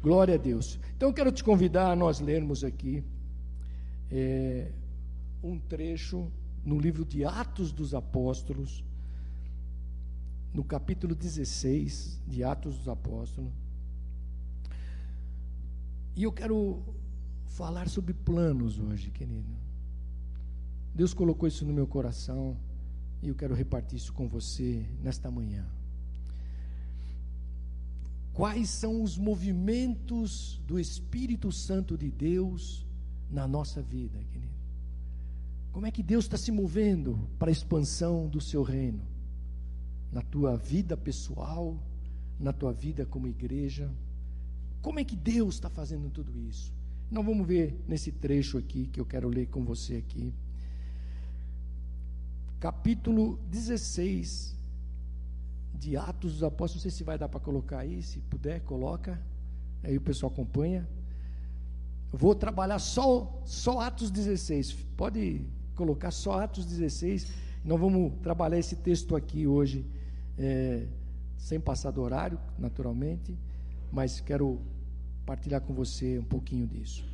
Glória a Deus. Então eu quero te convidar a nós lermos aqui é, um trecho no livro de Atos dos Apóstolos, no capítulo 16 de Atos dos Apóstolos. E eu quero falar sobre planos hoje, querido. Deus colocou isso no meu coração e eu quero repartir isso com você nesta manhã. Quais são os movimentos do Espírito Santo de Deus na nossa vida, querido? Como é que Deus está se movendo para a expansão do seu reino? Na tua vida pessoal, na tua vida como igreja? Como é que Deus está fazendo tudo isso? Nós vamos ver nesse trecho aqui que eu quero ler com você aqui. Capítulo 16, de Atos dos Apóstolos, não sei se vai dar para colocar aí, se puder, coloca, aí o pessoal acompanha. Vou trabalhar só, só Atos 16, pode colocar só Atos 16, nós vamos trabalhar esse texto aqui hoje, é, sem passar do horário, naturalmente, mas quero partilhar com você um pouquinho disso.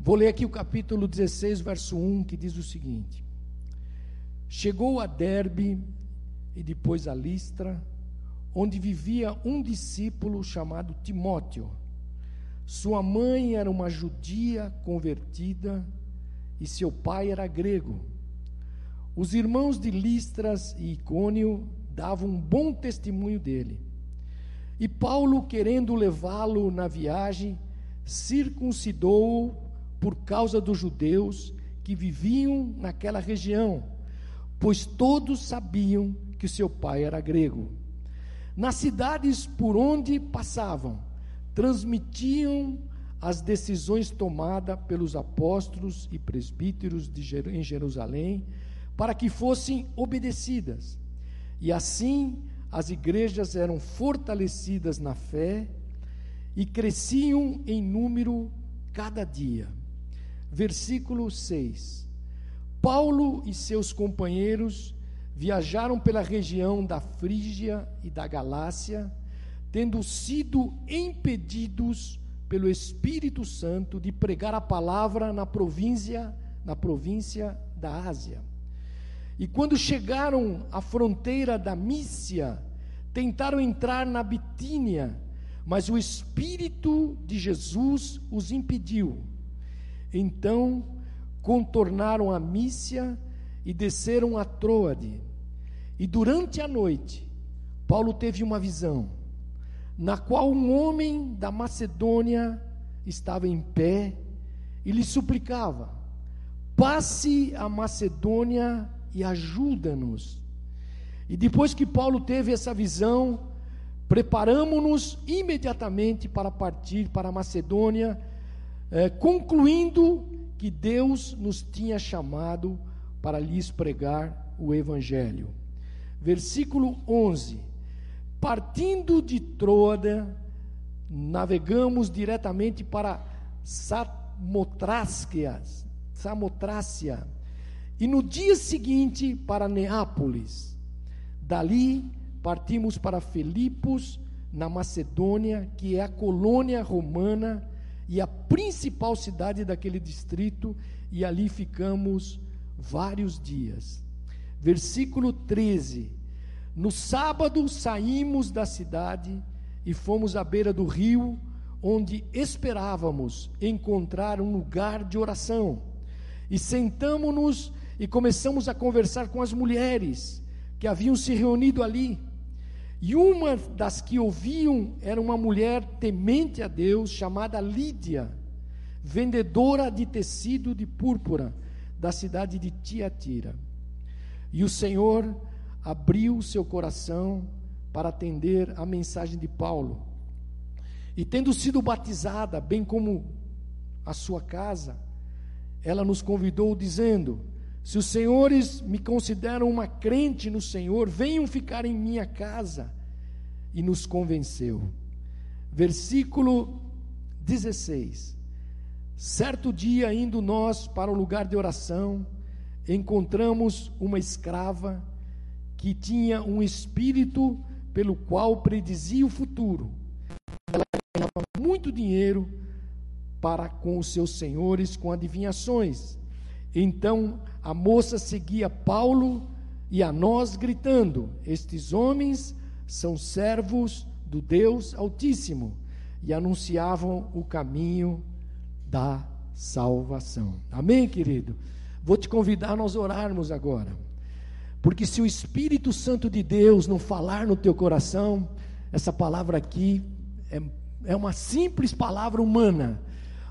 Vou ler aqui o capítulo 16, verso 1, que diz o seguinte: Chegou a Derbe e depois a Listra, onde vivia um discípulo chamado Timóteo. Sua mãe era uma judia convertida e seu pai era grego. Os irmãos de Listras e Icônio davam um bom testemunho dele. E Paulo, querendo levá-lo na viagem, circuncidou-o por causa dos judeus que viviam naquela região, pois todos sabiam que seu pai era grego. Nas cidades por onde passavam, transmitiam as decisões tomadas pelos apóstolos e presbíteros de, em Jerusalém, para que fossem obedecidas. E assim as igrejas eram fortalecidas na fé e cresciam em número cada dia. Versículo 6. Paulo e seus companheiros viajaram pela região da Frígia e da Galácia, tendo sido impedidos pelo Espírito Santo de pregar a palavra na província, na província da Ásia. E quando chegaram à fronteira da Mícia, tentaram entrar na Bitínia, mas o Espírito de Jesus os impediu. Então contornaram a Mícia e desceram a Troade. E durante a noite, Paulo teve uma visão, na qual um homem da Macedônia estava em pé e lhe suplicava: passe a Macedônia e ajuda-nos. E depois que Paulo teve essa visão, preparamos-nos imediatamente para partir para a Macedônia, eh, concluindo que Deus nos tinha chamado para lhes pregar o Evangelho. Versículo 11: Partindo de Troada, navegamos diretamente para Samotrácia, e no dia seguinte para Neápolis. Dali partimos para Filipos, na Macedônia, que é a colônia romana e a principal cidade daquele distrito, e ali ficamos vários dias. Versículo 13: No sábado saímos da cidade e fomos à beira do rio, onde esperávamos encontrar um lugar de oração. E sentamos-nos e começamos a conversar com as mulheres que haviam se reunido ali. E uma das que ouviam era uma mulher temente a Deus, chamada Lídia, vendedora de tecido de púrpura da cidade de Tiatira. E o Senhor abriu seu coração para atender a mensagem de Paulo. E tendo sido batizada, bem como a sua casa, ela nos convidou dizendo: Se os senhores me consideram uma crente no Senhor, venham ficar em minha casa. E nos convenceu. Versículo 16. Certo dia, indo nós para o lugar de oração, encontramos uma escrava que tinha um espírito pelo qual predizia o futuro. Ela ganhava muito dinheiro para com os seus senhores com adivinhações. Então a moça seguia Paulo e a nós gritando: Estes homens são servos do Deus Altíssimo e anunciavam o caminho da salvação. Amém, querido? Vou te convidar a nós orarmos agora. Porque se o Espírito Santo de Deus não falar no teu coração, essa palavra aqui é, é uma simples palavra humana,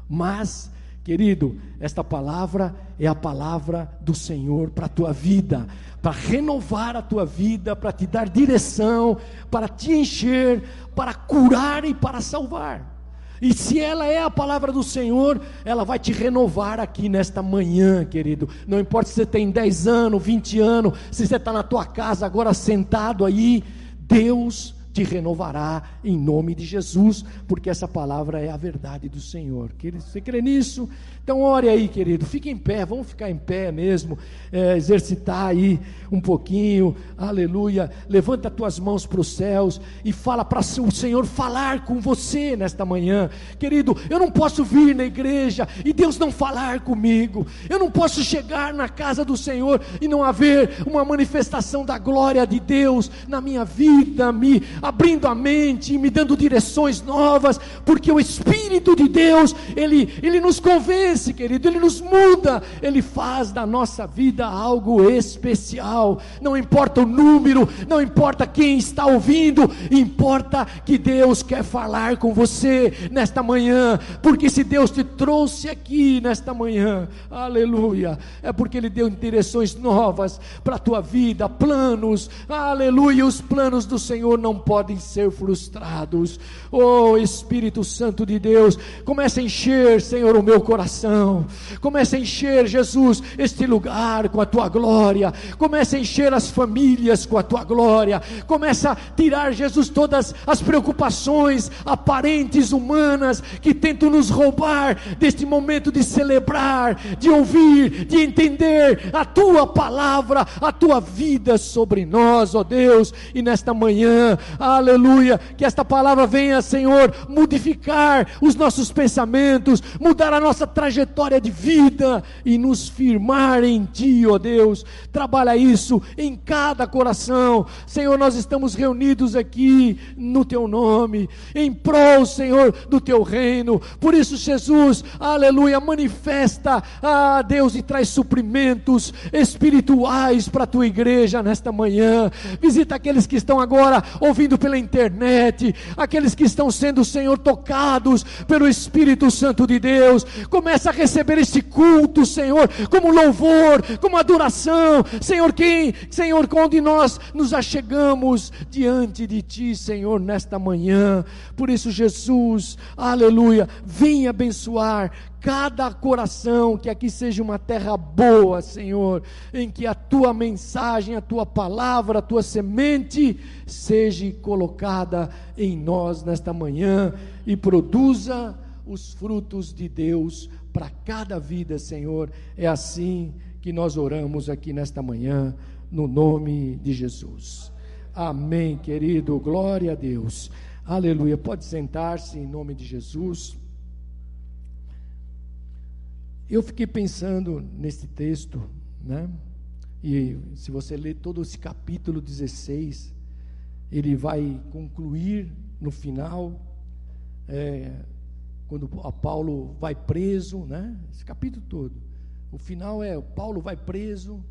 mas, querido, esta palavra é a palavra do Senhor para a tua vida, para renovar a tua vida, para te dar direção, para te encher, para curar e para salvar. E se ela é a palavra do Senhor, ela vai te renovar aqui nesta manhã, querido. Não importa se você tem 10 anos, 20 anos, se você está na tua casa agora sentado aí, Deus te renovará em nome de Jesus, porque essa palavra é a verdade do Senhor. Você crê nisso? Então, ore aí, querido, fique em pé, vamos ficar em pé mesmo, é, exercitar aí um pouquinho, aleluia. Levanta as tuas mãos para os céus e fala para o Senhor falar com você nesta manhã, querido. Eu não posso vir na igreja e Deus não falar comigo, eu não posso chegar na casa do Senhor e não haver uma manifestação da glória de Deus na minha vida, me abrindo a mente, me dando direções novas, porque o Espírito de Deus, ele, ele nos convence esse, querido, ele nos muda, ele faz da nossa vida algo especial. Não importa o número, não importa quem está ouvindo, importa que Deus quer falar com você nesta manhã, porque se Deus te trouxe aqui nesta manhã, aleluia, é porque Ele deu direções novas para a tua vida, planos, aleluia. Os planos do Senhor não podem ser frustrados. Oh Espírito Santo de Deus, comece a encher, Senhor, o meu coração coração. Comece a encher, Jesus, este lugar com a tua glória. Comece a encher as famílias com a tua glória. Comece a tirar, Jesus, todas as preocupações aparentes humanas que tentam nos roubar deste momento de celebrar, de ouvir, de entender a tua palavra, a tua vida sobre nós, ó Deus. E nesta manhã, aleluia, que esta palavra venha, Senhor, modificar os nossos pensamentos, mudar a nossa trajetória trajetória de vida e nos firmar em Ti, ó Deus. Trabalha isso em cada coração. Senhor, nós estamos reunidos aqui no Teu nome, em prol, Senhor, do Teu reino. Por isso, Jesus, aleluia, manifesta, ah, Deus, e traz suprimentos espirituais para a Tua igreja nesta manhã. Visita aqueles que estão agora ouvindo pela internet, aqueles que estão sendo, Senhor, tocados pelo Espírito Santo de Deus. Começa começa a receber este culto, Senhor, como louvor, como adoração, Senhor, quem, Senhor, onde nós nos achegamos diante de Ti, Senhor, nesta manhã. Por isso, Jesus, aleluia, vem abençoar cada coração, que aqui seja uma terra boa, Senhor, em que a tua mensagem, a tua palavra, a tua semente seja colocada em nós nesta manhã e produza os frutos de Deus para cada vida, Senhor. É assim que nós oramos aqui nesta manhã, no nome de Jesus. Amém, querido. Glória a Deus. Aleluia. Pode sentar-se em nome de Jesus. Eu fiquei pensando nesse texto, né? E se você ler todo esse capítulo 16, ele vai concluir no final, é, quando Paulo vai preso, né? Esse capítulo todo. O final é Paulo vai preso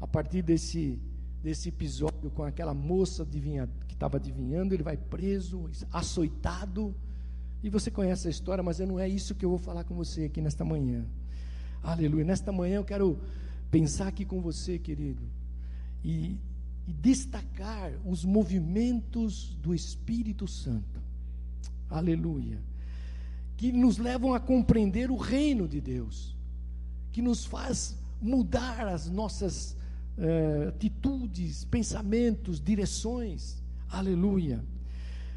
a partir desse desse episódio com aquela moça adivinha, que estava adivinhando, ele vai preso, açoitado. E você conhece a história, mas não é isso que eu vou falar com você aqui nesta manhã. Aleluia. Nesta manhã eu quero pensar aqui com você, querido, e, e destacar os movimentos do Espírito Santo. Aleluia que nos levam a compreender o reino de Deus, que nos faz mudar as nossas eh, atitudes, pensamentos, direções. Aleluia.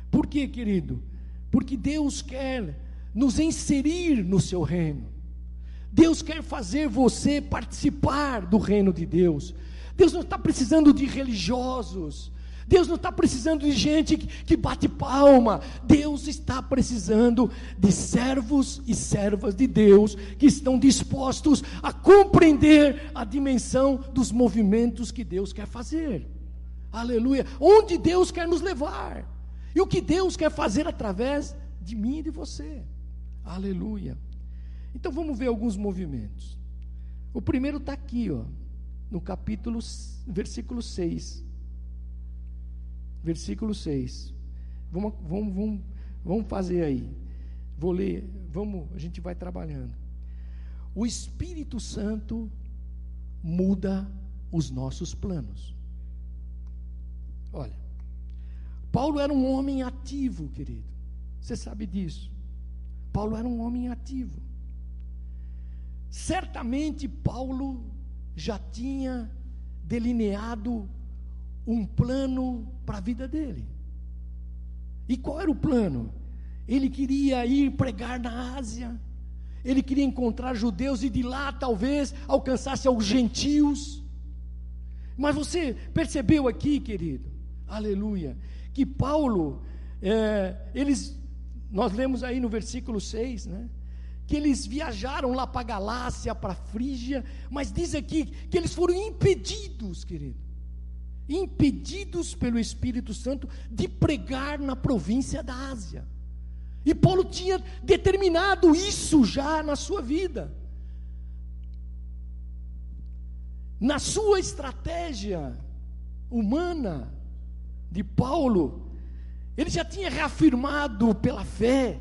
Por quê, querido? Porque Deus quer nos inserir no seu reino. Deus quer fazer você participar do reino de Deus. Deus não está precisando de religiosos. Deus não está precisando de gente que bate palma. Deus está precisando de servos e servas de Deus que estão dispostos a compreender a dimensão dos movimentos que Deus quer fazer. Aleluia. Onde Deus quer nos levar. E o que Deus quer fazer através de mim e de você. Aleluia. Então vamos ver alguns movimentos. O primeiro está aqui, ó, no capítulo, versículo 6 versículo 6. Vamos, vamos, vamos, vamos fazer aí. Vou ler, vamos, a gente vai trabalhando. O Espírito Santo muda os nossos planos. Olha, Paulo era um homem ativo, querido. Você sabe disso. Paulo era um homem ativo. Certamente Paulo já tinha delineado um plano para a vida dele. E qual era o plano? Ele queria ir pregar na Ásia, ele queria encontrar judeus e de lá talvez alcançasse aos gentios. Mas você percebeu aqui, querido, aleluia, que Paulo, é, eles, nós lemos aí no versículo 6, né? Que eles viajaram lá para Galácia, para Frígia, mas diz aqui que eles foram impedidos, querido impedidos pelo Espírito Santo de pregar na província da Ásia. E Paulo tinha determinado isso já na sua vida. Na sua estratégia humana de Paulo, ele já tinha reafirmado pela fé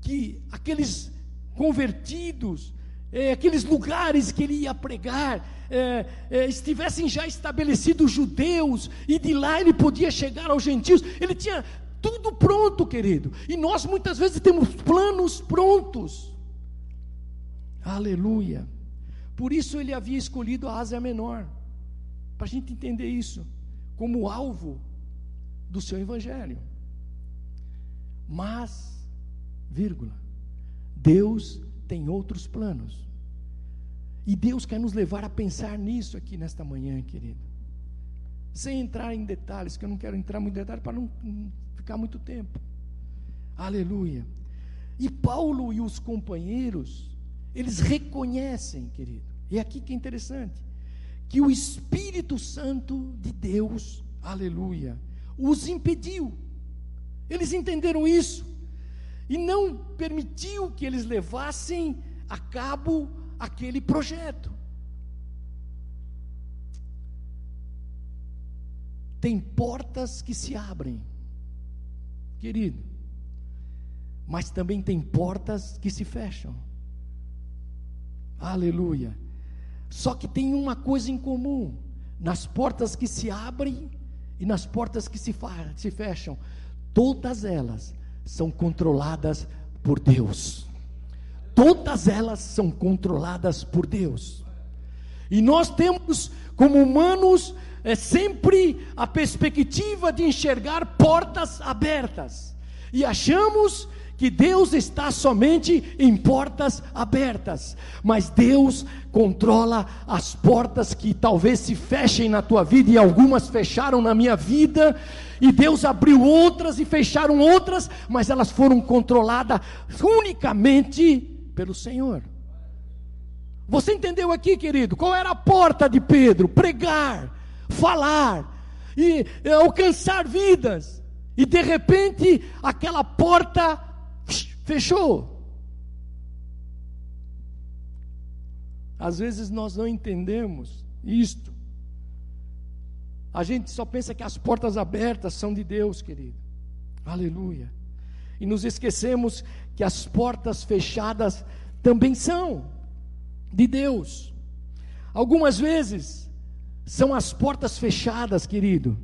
que aqueles convertidos, é, aqueles lugares que ele ia pregar, é, é, estivessem já estabelecidos judeus, e de lá ele podia chegar aos gentios, ele tinha tudo pronto, querido, e nós muitas vezes temos planos prontos, aleluia, por isso ele havia escolhido a Ásia Menor, para a gente entender isso, como alvo do seu evangelho, mas, vírgula, Deus tem outros planos. E Deus quer nos levar a pensar nisso aqui nesta manhã, querido. Sem entrar em detalhes, que eu não quero entrar muito em detalhes para não, ficar muito tempo. Aleluia. E Paulo e os companheiros, eles reconhecem, querido, e aqui que é interessante, que o Espírito Santo de Deus, aleluia, os impediu. Eles entenderam isso e não permitiu que eles levassem a cabo aquele projeto. Tem portas que se abrem, querido, mas também tem portas que se fecham. Aleluia. Só que tem uma coisa em comum: nas portas que se abrem e nas portas que se, se fecham, todas elas são controladas por Deus. Todas elas são controladas por Deus. E nós temos, como humanos, é sempre a perspectiva de enxergar portas abertas. E achamos que Deus está somente em portas abertas, mas Deus controla as portas que talvez se fechem na tua vida e algumas fecharam na minha vida, e Deus abriu outras e fecharam outras, mas elas foram controladas unicamente pelo Senhor. Você entendeu aqui, querido? Qual era a porta de Pedro? Pregar, falar e alcançar vidas. E de repente, aquela porta fechou. Às vezes nós não entendemos isto. A gente só pensa que as portas abertas são de Deus, querido. Aleluia. E nos esquecemos que as portas fechadas também são de Deus. Algumas vezes são as portas fechadas, querido,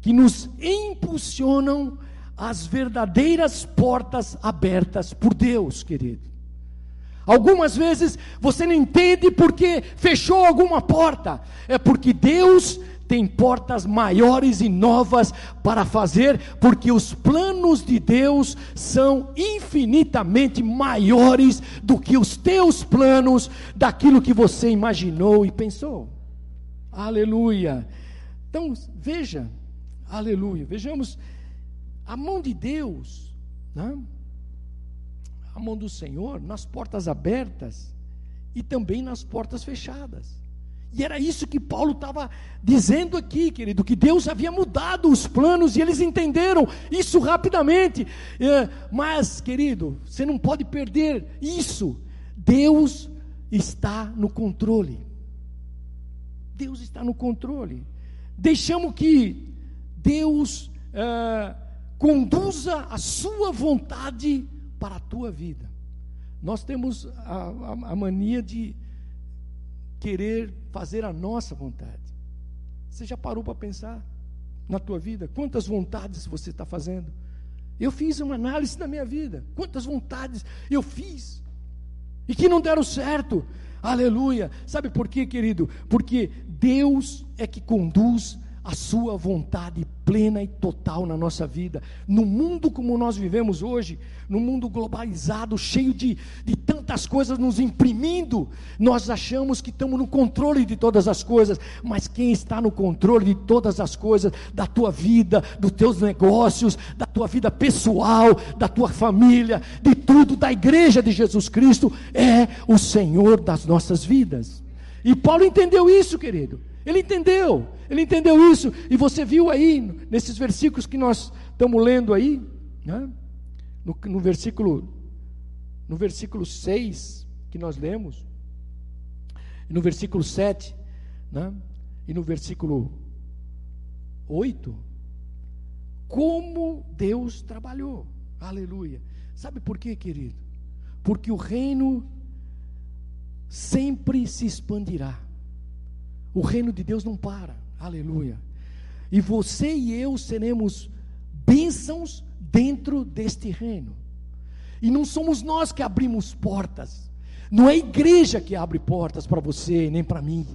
que nos impulsionam às verdadeiras portas abertas por Deus, querido. Algumas vezes você não entende porque fechou alguma porta, é porque Deus tem portas maiores e novas para fazer, porque os planos de Deus são infinitamente maiores do que os teus planos, daquilo que você imaginou e pensou. Aleluia. Então, veja, aleluia, vejamos a mão de Deus, né? a mão do Senhor nas portas abertas e também nas portas fechadas. E era isso que Paulo estava dizendo aqui, querido, que Deus havia mudado os planos e eles entenderam isso rapidamente. É, mas, querido, você não pode perder isso. Deus está no controle. Deus está no controle. Deixamos que Deus é, conduza a sua vontade para a tua vida. Nós temos a, a, a mania de querer fazer a nossa vontade. Você já parou para pensar na tua vida? Quantas vontades você está fazendo? Eu fiz uma análise da minha vida. Quantas vontades eu fiz e que não deram certo. Aleluia. Sabe por quê, querido? Porque Deus é que conduz a sua vontade plena e total na nossa vida. No mundo como nós vivemos hoje, no mundo globalizado, cheio de, de tantas coisas nos imprimindo, nós achamos que estamos no controle de todas as coisas, mas quem está no controle de todas as coisas, da tua vida, dos teus negócios, da tua vida pessoal, da tua família, de tudo, da igreja de Jesus Cristo, é o Senhor das nossas vidas. E Paulo entendeu isso, querido. Ele entendeu, ele entendeu isso, e você viu aí, nesses versículos que nós estamos lendo aí, né? no, no, versículo, no versículo 6 que nós lemos, no versículo 7, né? e no versículo 8, como Deus trabalhou, aleluia. Sabe por quê, querido? Porque o reino sempre se expandirá. O reino de Deus não para. Aleluia. E você e eu seremos bênçãos dentro deste reino. E não somos nós que abrimos portas. Não é a igreja que abre portas para você, nem para mim.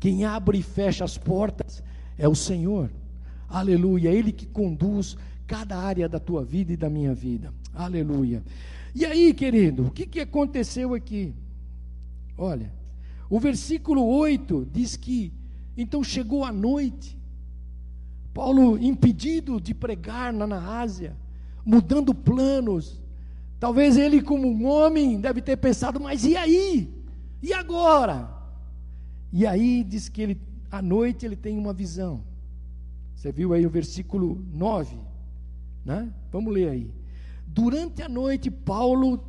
Quem abre e fecha as portas é o Senhor. Aleluia. É Ele que conduz cada área da tua vida e da minha vida. Aleluia. E aí, querido, o que, que aconteceu aqui? Olha. O versículo 8 diz que então chegou a noite, Paulo impedido de pregar na, Ásia, mudando planos. Talvez ele, como um homem, deve ter pensado: mas e aí? E agora? E aí diz que ele, à noite ele tem uma visão. Você viu aí o versículo 9, né? Vamos ler aí. Durante a noite, Paulo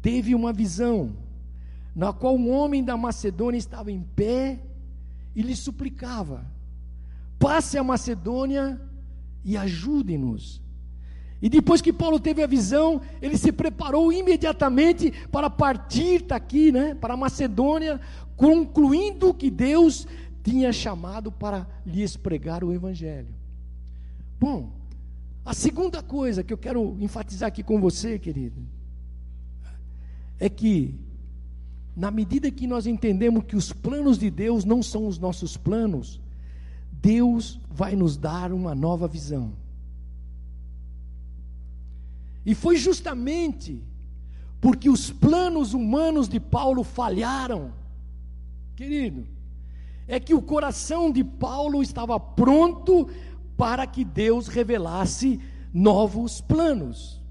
teve uma visão na qual um homem da Macedônia estava em pé e lhe suplicava: passe a Macedônia e ajude-nos. E depois que Paulo teve a visão, ele se preparou imediatamente para partir daqui, né, para a Macedônia, concluindo que Deus tinha chamado para lhes pregar o evangelho. Bom, a segunda coisa que eu quero enfatizar aqui com você, querido, é que na medida que nós entendemos que os planos de Deus não são os nossos planos, Deus vai nos dar uma nova visão. E foi justamente porque os planos humanos de Paulo falharam, querido, é que o coração de Paulo estava pronto para que Deus revelasse novos planos.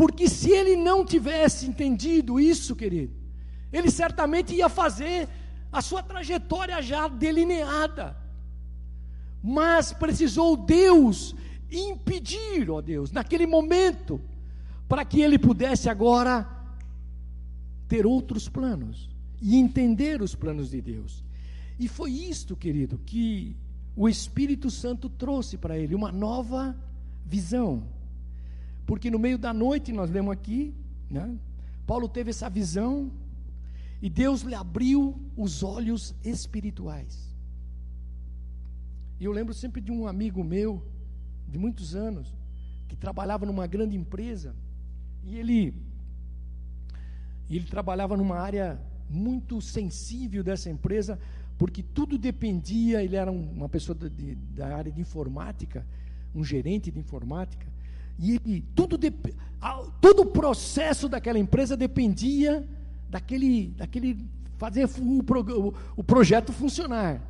Porque se ele não tivesse entendido isso, querido, ele certamente ia fazer a sua trajetória já delineada. Mas precisou Deus impedir, ó Deus, naquele momento, para que ele pudesse agora ter outros planos e entender os planos de Deus. E foi isto, querido, que o Espírito Santo trouxe para ele uma nova visão. Porque no meio da noite, nós lemos aqui, né? Paulo teve essa visão e Deus lhe abriu os olhos espirituais. E eu lembro sempre de um amigo meu, de muitos anos, que trabalhava numa grande empresa, e ele, ele trabalhava numa área muito sensível dessa empresa, porque tudo dependia, ele era uma pessoa de, da área de informática, um gerente de informática, e tudo, todo o processo daquela empresa dependia daquele, daquele fazer o, o, o projeto funcionar.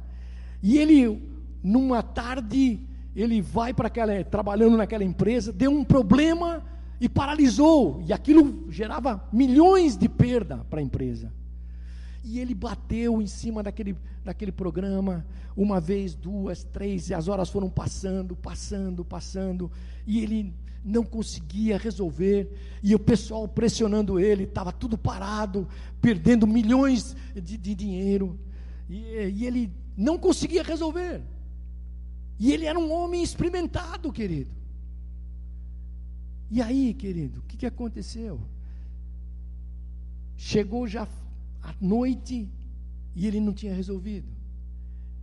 E ele, numa tarde, ele vai para aquela, trabalhando naquela empresa, deu um problema e paralisou. E aquilo gerava milhões de perda para a empresa. E ele bateu em cima daquele, daquele programa, uma vez, duas, três, e as horas foram passando, passando, passando, e ele não conseguia resolver, e o pessoal pressionando ele, estava tudo parado, perdendo milhões de, de dinheiro, e, e ele não conseguia resolver. E ele era um homem experimentado, querido. E aí, querido, o que, que aconteceu? Chegou já à noite e ele não tinha resolvido.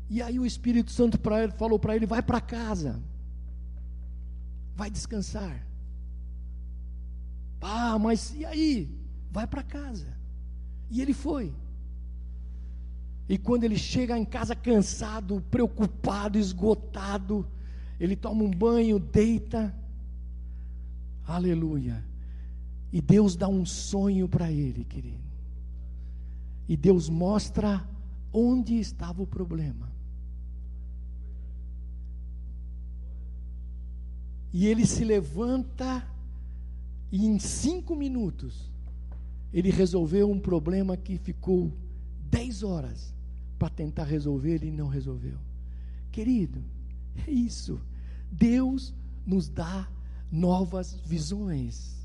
E aí o Espírito Santo pra ele, falou para ele: vai para casa, vai descansar. Ah, mas e aí? Vai para casa. E ele foi. E quando ele chega em casa cansado, preocupado, esgotado, ele toma um banho, deita. Aleluia. E Deus dá um sonho para ele, querido. E Deus mostra onde estava o problema. E ele se levanta e em cinco minutos ele resolveu um problema que ficou dez horas para tentar resolver e não resolveu. Querido, é isso. Deus nos dá novas visões.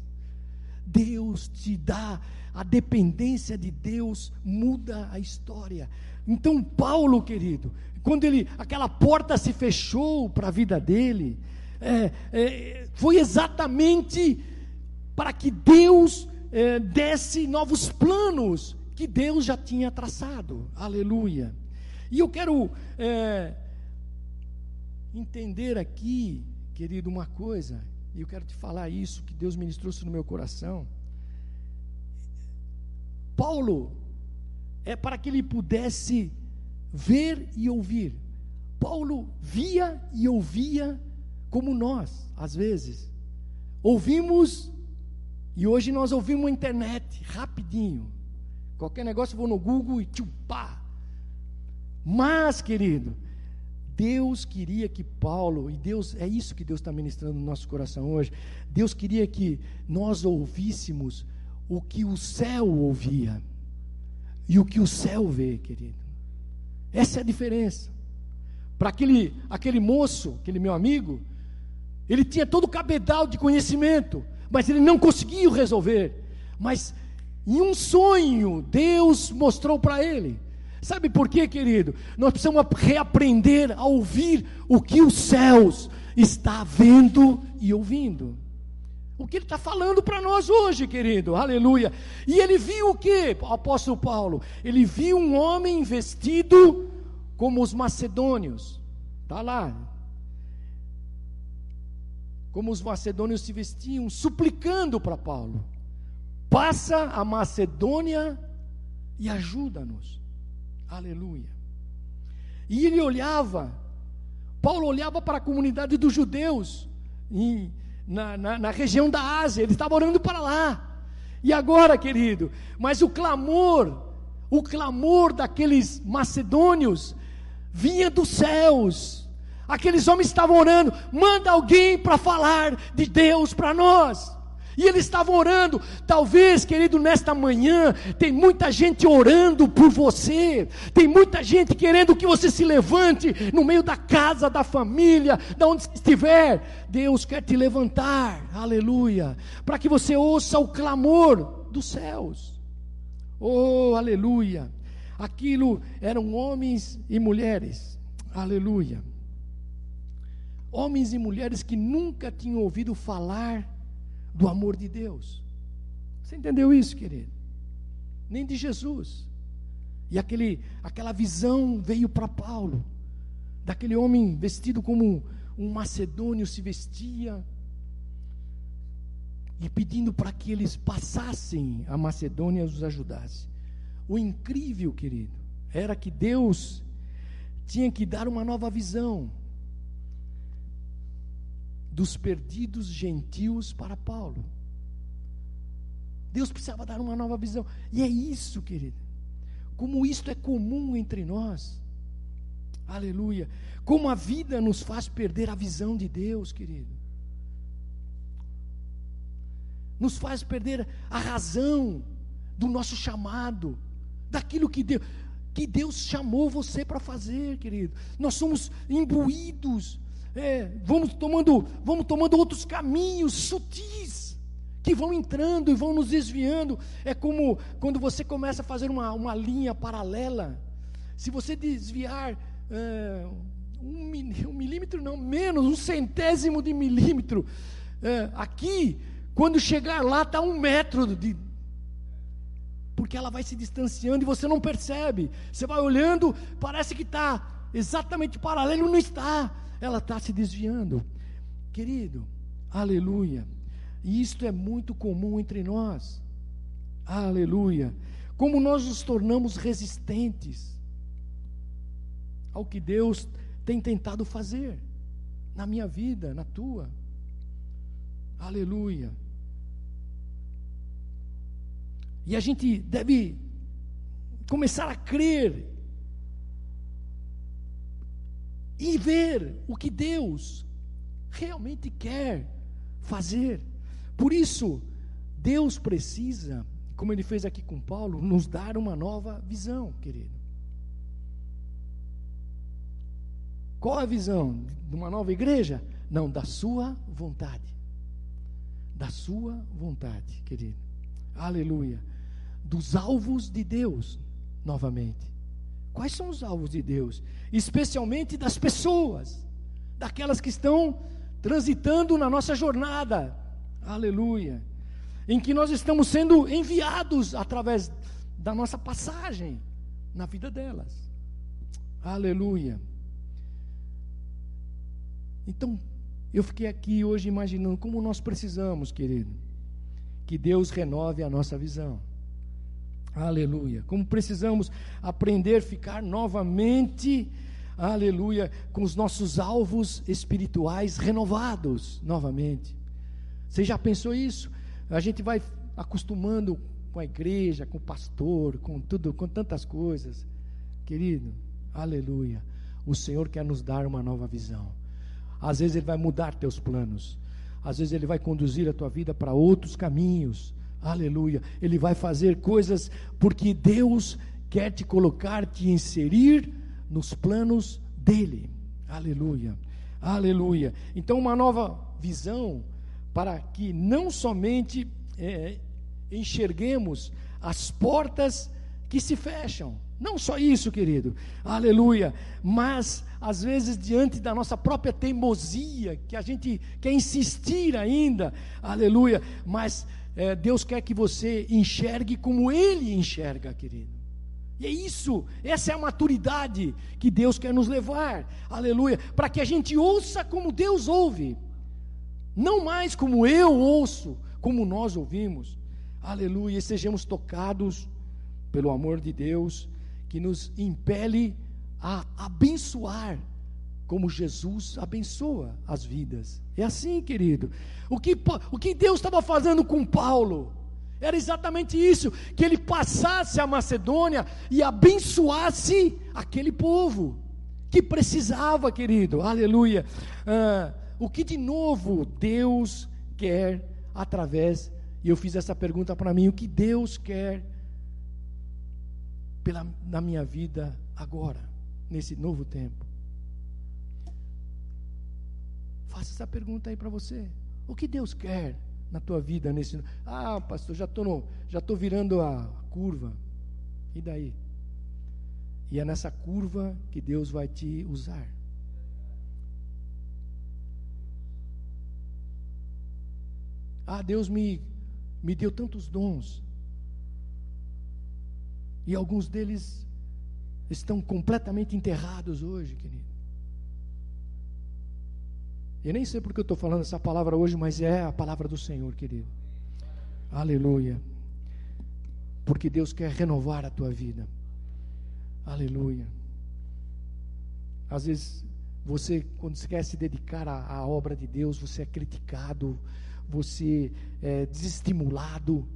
Deus te dá a dependência de Deus muda a história. Então Paulo, querido, quando ele aquela porta se fechou para a vida dele, é, é, foi exatamente para que Deus é, desse novos planos que Deus já tinha traçado. Aleluia. E eu quero é, entender aqui, querido, uma coisa. E eu quero te falar isso que Deus ministrou no meu coração. Paulo é para que ele pudesse ver e ouvir. Paulo via e ouvia como nós, às vezes. Ouvimos e hoje nós ouvimos a internet rapidinho. Qualquer negócio eu vou no Google e tchupá. Mas, querido, Deus queria que Paulo, e Deus, é isso que Deus está ministrando no nosso coração hoje. Deus queria que nós ouvíssemos o que o céu ouvia e o que o céu vê, querido. Essa é a diferença. Para aquele, aquele moço, aquele meu amigo, ele tinha todo o cabedal de conhecimento, mas ele não conseguiu resolver. Mas em um sonho, Deus mostrou para ele. Sabe por quê, querido? Nós precisamos reaprender a ouvir o que os céus está vendo e ouvindo o que ele está falando para nós hoje, querido, aleluia. E ele viu o que, apóstolo Paulo? Ele viu um homem vestido como os macedônios, está lá. Como os macedônios se vestiam, suplicando para Paulo: passa a Macedônia e ajuda-nos, aleluia. E ele olhava, Paulo olhava para a comunidade dos judeus, na, na, na região da Ásia, ele estava orando para lá. E agora, querido, mas o clamor, o clamor daqueles macedônios vinha dos céus. Aqueles homens estavam orando, manda alguém para falar de Deus para nós. E eles estavam orando. Talvez, querido, nesta manhã, tem muita gente orando por você. Tem muita gente querendo que você se levante no meio da casa, da família, da onde estiver. Deus quer te levantar, aleluia, para que você ouça o clamor dos céus. Oh, aleluia. Aquilo eram homens e mulheres, aleluia. Homens e mulheres que nunca tinham ouvido falar do amor de Deus. Você entendeu isso, querido? Nem de Jesus. E aquele, aquela visão veio para Paulo, daquele homem vestido como um macedônio se vestia, e pedindo para que eles passassem a Macedônia e os ajudasse. O incrível, querido, era que Deus tinha que dar uma nova visão dos perdidos gentios para Paulo. Deus precisava dar uma nova visão. E é isso, querido. Como isto é comum entre nós. Aleluia. Como a vida nos faz perder a visão de Deus, querido. Nos faz perder a razão do nosso chamado, daquilo que Deus, que Deus chamou você para fazer, querido. Nós somos imbuídos, é, vamos tomando, vamos tomando outros caminhos sutis que vão entrando e vão nos desviando. É como quando você começa a fazer uma, uma linha paralela. Se você desviar é, um, um, milímetro, não, menos, um centésimo de milímetro, é, aqui, quando chegar lá, está um metro de. Porque ela vai se distanciando e você não percebe. Você vai olhando, parece que está exatamente paralelo, não está. Ela está se desviando. Querido, aleluia. E isto é muito comum entre nós. Aleluia. Como nós nos tornamos resistentes ao que Deus tem tentado fazer na minha vida, na tua. Aleluia. E a gente deve começar a crer e ver o que Deus realmente quer fazer. Por isso, Deus precisa, como ele fez aqui com Paulo, nos dar uma nova visão, querido. Qual a visão de uma nova igreja? Não, da sua vontade. Da sua vontade, querido. Aleluia. Dos alvos de Deus, novamente. Quais são os alvos de Deus? Especialmente das pessoas, daquelas que estão transitando na nossa jornada, aleluia, em que nós estamos sendo enviados através da nossa passagem na vida delas, aleluia. Então, eu fiquei aqui hoje imaginando como nós precisamos, querido, que Deus renove a nossa visão. Aleluia. Como precisamos aprender a ficar novamente, aleluia, com os nossos alvos espirituais renovados novamente. Você já pensou isso? A gente vai acostumando com a igreja, com o pastor, com tudo, com tantas coisas. Querido, aleluia. O Senhor quer nos dar uma nova visão. Às vezes Ele vai mudar teus planos. Às vezes Ele vai conduzir a tua vida para outros caminhos. Aleluia. Ele vai fazer coisas porque Deus quer te colocar, te inserir nos planos dele. Aleluia. Aleluia. Então, uma nova visão para que não somente é, enxerguemos as portas que se fecham. Não só isso, querido, aleluia, mas às vezes diante da nossa própria teimosia, que a gente quer insistir ainda, aleluia, mas é, Deus quer que você enxergue como Ele enxerga, querido. E é isso, essa é a maturidade que Deus quer nos levar, aleluia, para que a gente ouça como Deus ouve. Não mais como eu ouço, como nós ouvimos. Aleluia. E sejamos tocados pelo amor de Deus que nos impele a abençoar como Jesus abençoa as vidas. É assim, querido. O que, o que Deus estava fazendo com Paulo era exatamente isso: que ele passasse a Macedônia e abençoasse aquele povo que precisava, querido. Aleluia. Ah, o que de novo Deus quer através, e eu fiz essa pergunta para mim, o que Deus quer pela, na minha vida agora, nesse novo tempo? Faça essa pergunta aí para você. O que Deus quer na tua vida nesse Ah, pastor, já estou já tô virando a curva. E daí? E é nessa curva que Deus vai te usar. Ah, Deus me, me deu tantos dons. E alguns deles estão completamente enterrados hoje, querido. Eu nem sei porque eu estou falando essa palavra hoje, mas é a palavra do Senhor, querido. Aleluia. Porque Deus quer renovar a tua vida. Aleluia. Às vezes, você, quando você quer se dedicar à, à obra de Deus, você é criticado, você é desestimulado.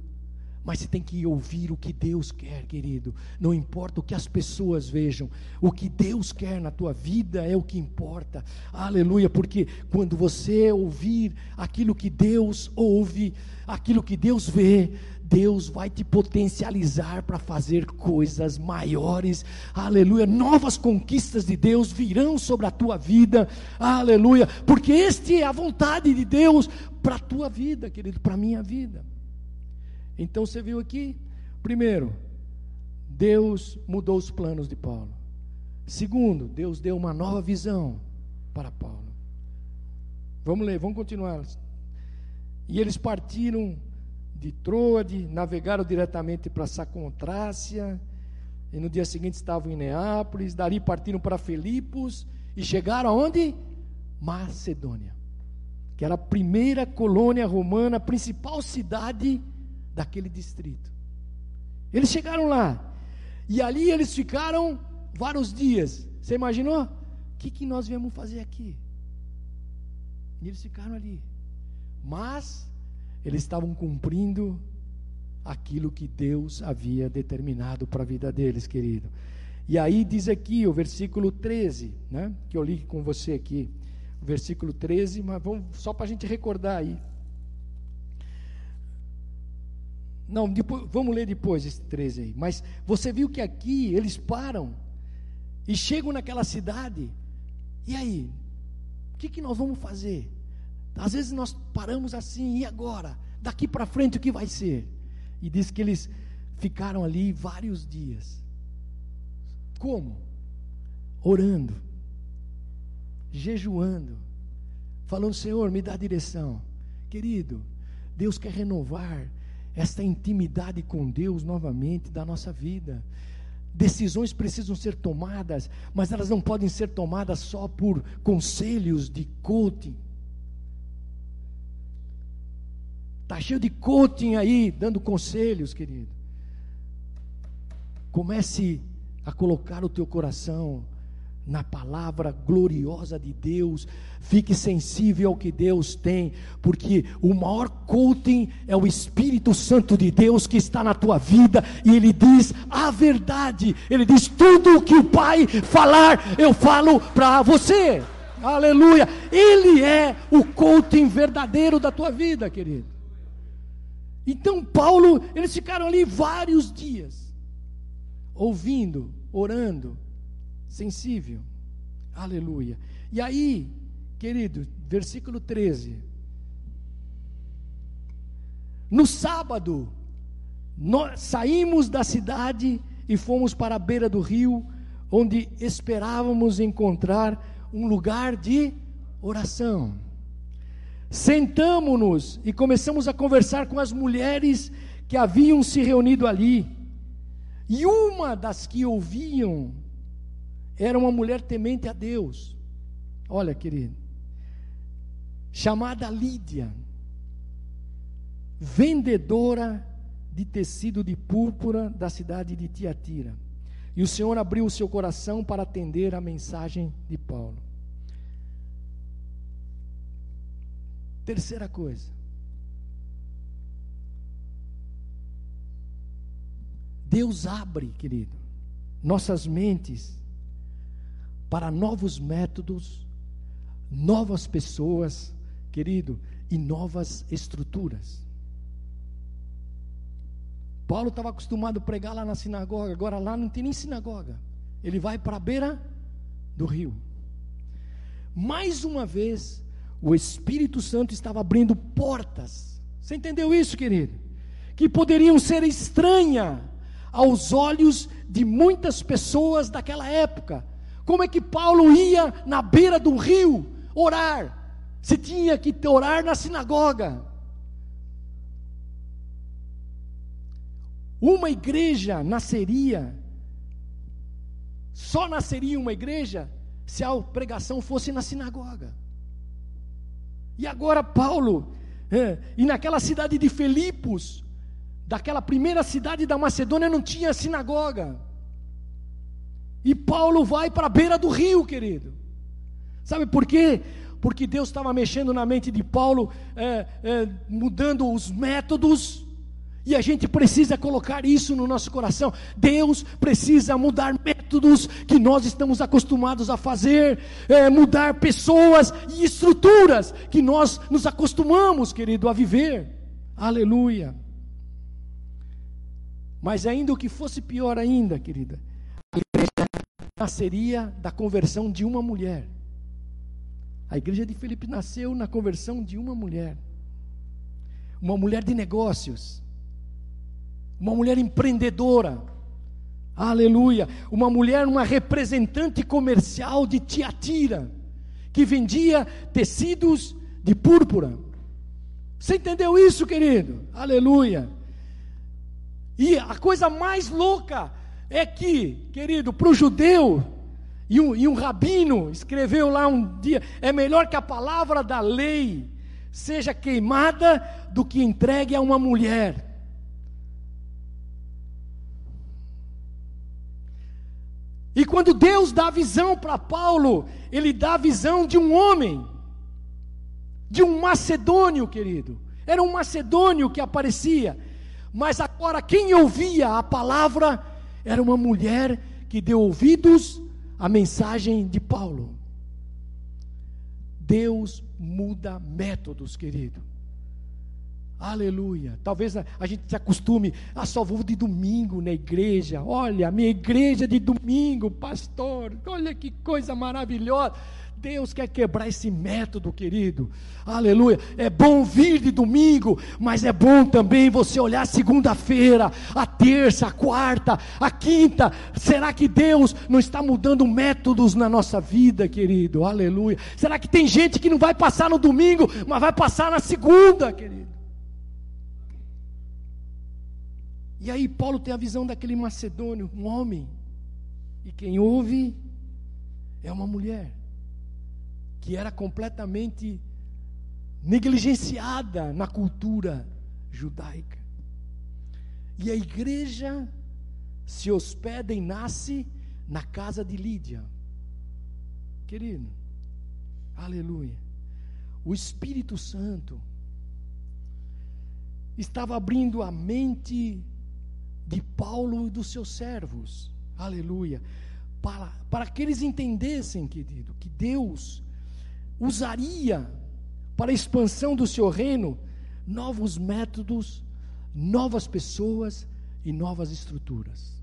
Mas você tem que ouvir o que Deus quer, querido. Não importa o que as pessoas vejam, o que Deus quer na tua vida é o que importa. Aleluia, porque quando você ouvir aquilo que Deus ouve, aquilo que Deus vê, Deus vai te potencializar para fazer coisas maiores. Aleluia. Novas conquistas de Deus virão sobre a tua vida. Aleluia. Porque este é a vontade de Deus para a tua vida, querido, para a minha vida. Então você viu aqui, primeiro, Deus mudou os planos de Paulo. Segundo, Deus deu uma nova visão para Paulo. Vamos ler, vamos continuar. E eles partiram de Troade, navegaram diretamente para Sacontrácia, e no dia seguinte estavam em Neápolis, dali partiram para Filipos e chegaram aonde? Macedônia, que era a primeira colônia romana, a principal cidade daquele distrito. Eles chegaram lá, e ali eles ficaram vários dias. Você imaginou? O que, que nós viemos fazer aqui? E eles ficaram ali. Mas eles estavam cumprindo aquilo que Deus havia determinado para a vida deles, querido. E aí diz aqui o versículo 13, né, que eu li com você aqui, o versículo 13, mas vamos, só para a gente recordar aí. Não, depois, vamos ler depois esse 13 aí. Mas você viu que aqui eles param e chegam naquela cidade. E aí? O que, que nós vamos fazer? Às vezes nós paramos assim, e agora? Daqui para frente o que vai ser? E diz que eles ficaram ali vários dias. Como? Orando, jejuando, falando: Senhor, me dá direção. Querido, Deus quer renovar esta intimidade com Deus novamente da nossa vida. Decisões precisam ser tomadas, mas elas não podem ser tomadas só por conselhos de coaching. Está cheio de coaching aí, dando conselhos, querido. Comece a colocar o teu coração na palavra gloriosa de Deus, fique sensível ao que Deus tem, porque o maior coaching é o Espírito Santo de Deus que está na tua vida e ele diz a verdade, ele diz tudo o que o Pai falar, eu falo para você. Aleluia! Ele é o coaching verdadeiro da tua vida, querido. Então, Paulo, eles ficaram ali vários dias, ouvindo, orando, sensível. Aleluia. E aí, querido, versículo 13. No sábado, nós saímos da cidade e fomos para a beira do rio, onde esperávamos encontrar um lugar de oração. Sentamos-nos e começamos a conversar com as mulheres que haviam se reunido ali. E uma das que ouviam era uma mulher temente a Deus. Olha, querido, chamada Lídia, vendedora de tecido de púrpura da cidade de Tiatira. E o Senhor abriu o seu coração para atender a mensagem de Paulo. Terceira coisa. Deus abre, querido, nossas mentes para novos métodos, novas pessoas, querido, e novas estruturas. Paulo estava acostumado a pregar lá na sinagoga, agora lá não tem nem sinagoga. Ele vai para a beira do rio. Mais uma vez, o Espírito Santo estava abrindo portas. Você entendeu isso, querido? Que poderiam ser estranha aos olhos de muitas pessoas daquela época como é que Paulo ia na beira do rio orar? Se tinha que orar na sinagoga. Uma igreja nasceria, só nasceria uma igreja se a pregação fosse na sinagoga. E agora Paulo, é, e naquela cidade de Filipos, daquela primeira cidade da Macedônia, não tinha sinagoga. E Paulo vai para a beira do rio, querido. Sabe por quê? Porque Deus estava mexendo na mente de Paulo, é, é, mudando os métodos. E a gente precisa colocar isso no nosso coração. Deus precisa mudar métodos que nós estamos acostumados a fazer, é, mudar pessoas e estruturas que nós nos acostumamos, querido, a viver. Aleluia. Mas ainda o que fosse pior ainda, querida, a nasceria da conversão de uma mulher. A igreja de Filipe nasceu na conversão de uma mulher. Uma mulher de negócios uma mulher empreendedora, aleluia, uma mulher, uma representante comercial de Tiatira, que vendia tecidos de púrpura. Você entendeu isso, querido? Aleluia. E a coisa mais louca é que, querido, para o judeu, e um, e um rabino escreveu lá um dia: é melhor que a palavra da lei seja queimada do que entregue a uma mulher. E quando Deus dá a visão para Paulo, ele dá a visão de um homem, de um macedônio, querido. Era um macedônio que aparecia, mas agora quem ouvia a palavra era uma mulher que deu ouvidos à mensagem de Paulo. Deus muda métodos, querido. Aleluia. Talvez a, a, gente se acostume, ah, só vou de domingo na igreja. Olha, minha igreja de domingo, pastor. Olha que coisa maravilhosa. Deus quer quebrar esse método, querido. Aleluia. É bom vir de domingo, mas é bom também você olhar segunda-feira, a terça, a quarta, a quinta. Será que Deus não está mudando métodos na nossa vida, querido? Aleluia. Será que tem gente que não vai passar no domingo, mas vai passar na segunda, querido? E aí Paulo tem a visão daquele macedônio, um homem. E quem ouve é uma mulher que era completamente negligenciada na cultura judaica. E a igreja se hospeda e nasce na casa de Lídia. Querido, aleluia. O Espírito Santo estava abrindo a mente de Paulo e dos seus servos. Aleluia. Para, para que eles entendessem, querido, que Deus usaria para a expansão do seu reino novos métodos, novas pessoas e novas estruturas.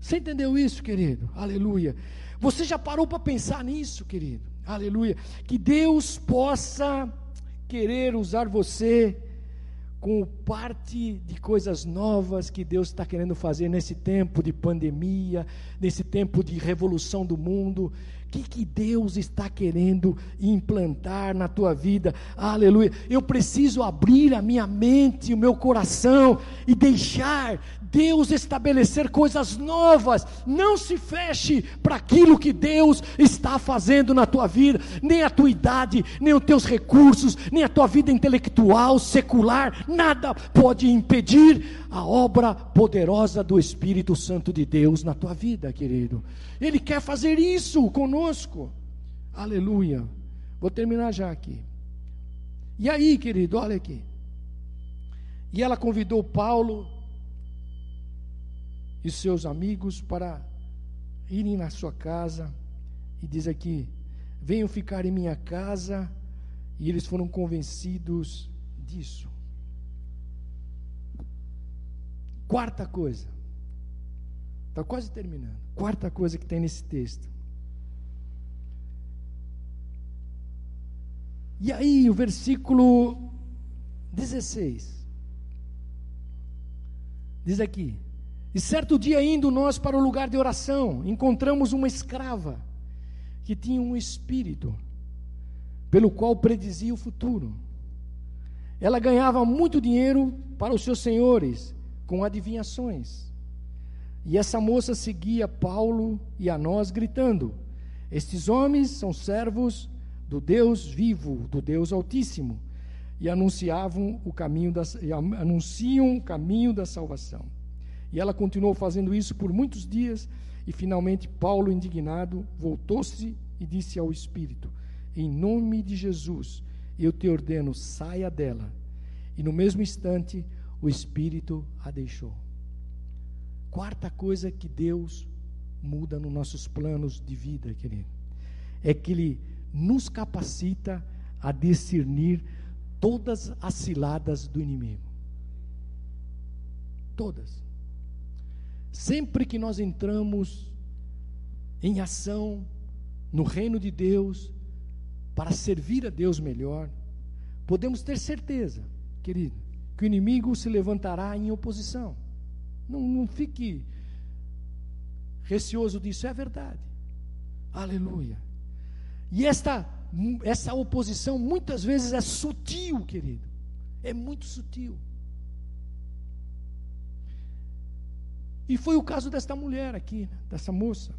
Você entendeu isso, querido? Aleluia. Você já parou para pensar nisso, querido? Aleluia. Que Deus possa querer usar você com parte de coisas novas que Deus está querendo fazer nesse tempo de pandemia, nesse tempo de revolução do mundo. Que, que Deus está querendo implantar na tua vida? Aleluia. Eu preciso abrir a minha mente, o meu coração e deixar Deus estabelecer coisas novas. Não se feche para aquilo que Deus está fazendo na tua vida, nem a tua idade, nem os teus recursos, nem a tua vida intelectual, secular, nada pode impedir a obra poderosa do Espírito Santo de Deus na tua vida, querido. Ele quer fazer isso conosco. Aleluia. Vou terminar já aqui. E aí, querido, olha aqui. E ela convidou Paulo e seus amigos para irem na sua casa e diz aqui: venham ficar em minha casa, e eles foram convencidos disso. Quarta coisa, está quase terminando. Quarta coisa que tem nesse texto. E aí, o versículo 16 diz aqui: e certo dia, indo nós para o lugar de oração, encontramos uma escrava que tinha um espírito, pelo qual predizia o futuro. Ela ganhava muito dinheiro para os seus senhores com adivinhações. E essa moça seguia Paulo e a nós, gritando: Estes homens são servos do Deus vivo, do Deus Altíssimo, e anunciavam o caminho da, anunciam o caminho da salvação. E ela continuou fazendo isso por muitos dias, e finalmente Paulo, indignado, voltou-se e disse ao Espírito: Em nome de Jesus, eu te ordeno, saia dela. E no mesmo instante, o Espírito a deixou. Quarta coisa que Deus muda nos nossos planos de vida, querido, é que Ele nos capacita a discernir todas as ciladas do inimigo. Todas. Sempre que nós entramos em ação no reino de Deus, para servir a Deus melhor, podemos ter certeza, querido, que o inimigo se levantará em oposição. Não, não fique receoso disso, é verdade. Aleluia. E esta, essa oposição muitas vezes é sutil, querido. É muito sutil. E foi o caso desta mulher aqui, dessa moça,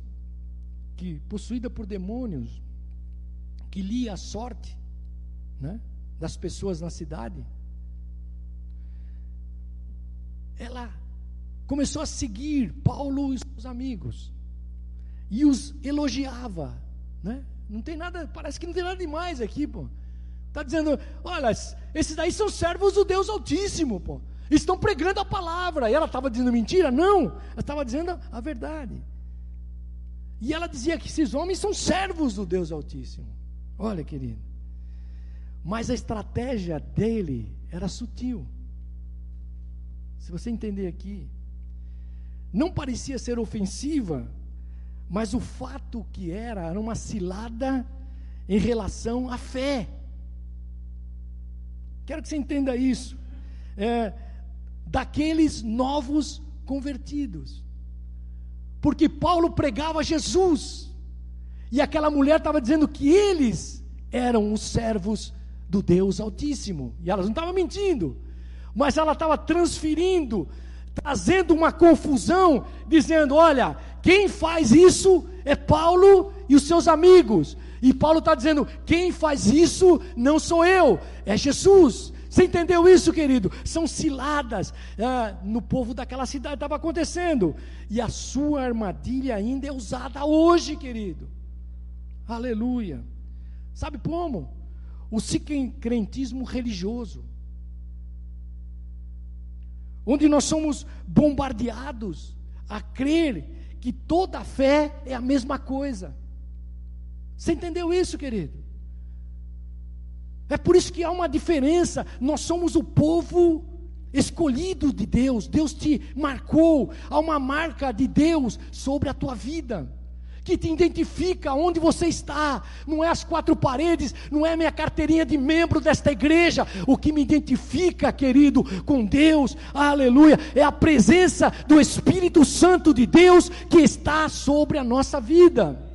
que possuída por demônios, que lia a sorte né, das pessoas na cidade, ela começou a seguir Paulo e seus amigos e os elogiava, né? Não tem nada, parece que não tem nada demais aqui, pô. Está dizendo, olha, esses daí são servos do Deus Altíssimo, pô estão pregando a palavra. E ela estava dizendo mentira? Não, ela estava dizendo a verdade. E ela dizia que esses homens são servos do Deus Altíssimo. Olha, querido. Mas a estratégia dele era sutil. Se você entender aqui, não parecia ser ofensiva, mas o fato que era era uma cilada em relação à fé. Quero que você entenda isso. É, daqueles novos convertidos. Porque Paulo pregava Jesus, e aquela mulher estava dizendo que eles eram os servos do Deus Altíssimo, e elas não estavam mentindo, mas ela estava transferindo, trazendo uma confusão, dizendo: olha, quem faz isso é Paulo e os seus amigos. E Paulo está dizendo: quem faz isso não sou eu, é Jesus. Você entendeu isso, querido? São ciladas ah, no povo daquela cidade estava acontecendo. E a sua armadilha ainda é usada hoje, querido. Aleluia. Sabe como? O sincretismo religioso. Onde nós somos bombardeados a crer que toda fé é a mesma coisa. Você entendeu isso, querido? É por isso que há uma diferença. Nós somos o povo escolhido de Deus. Deus te marcou. Há uma marca de Deus sobre a tua vida. Que te identifica onde você está, não é as quatro paredes, não é minha carteirinha de membro desta igreja. O que me identifica, querido, com Deus, aleluia, é a presença do Espírito Santo de Deus que está sobre a nossa vida.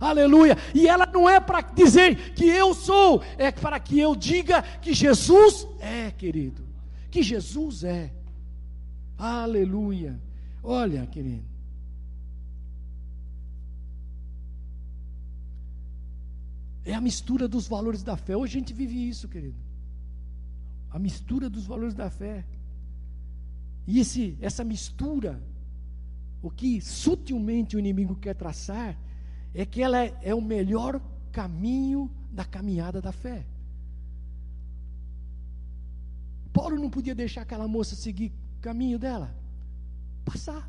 Aleluia. E ela não é para dizer que eu sou, é para que eu diga que Jesus é, querido. Que Jesus é. Aleluia. Olha, querido. É a mistura dos valores da fé. Hoje a gente vive isso, querido. A mistura dos valores da fé. E esse, essa mistura, o que sutilmente o inimigo quer traçar, é que ela é, é o melhor caminho da caminhada da fé. Paulo não podia deixar aquela moça seguir o caminho dela, passar.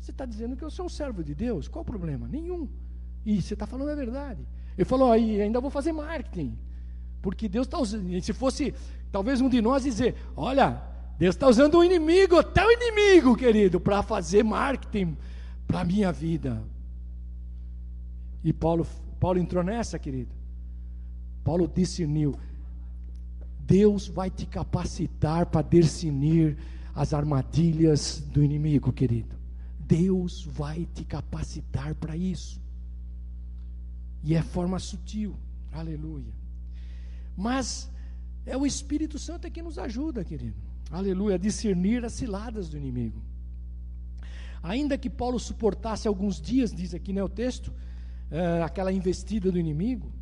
Você está dizendo que eu sou um servo de Deus, qual o problema? Nenhum. E você está falando a verdade. Ele falou, aí ainda vou fazer marketing. Porque Deus está usando. Se fosse talvez um de nós dizer, olha, Deus está usando o inimigo, até o inimigo, querido, para fazer marketing para a minha vida. E Paulo, Paulo entrou nessa, querido. Paulo discerniu. Deus vai te capacitar para discernir as armadilhas do inimigo, querido. Deus vai te capacitar para isso. E é forma sutil. Aleluia. Mas é o Espírito Santo que nos ajuda, querido. Aleluia, a discernir as ciladas do inimigo. Ainda que Paulo suportasse alguns dias, diz aqui né, o texto, é, aquela investida do inimigo,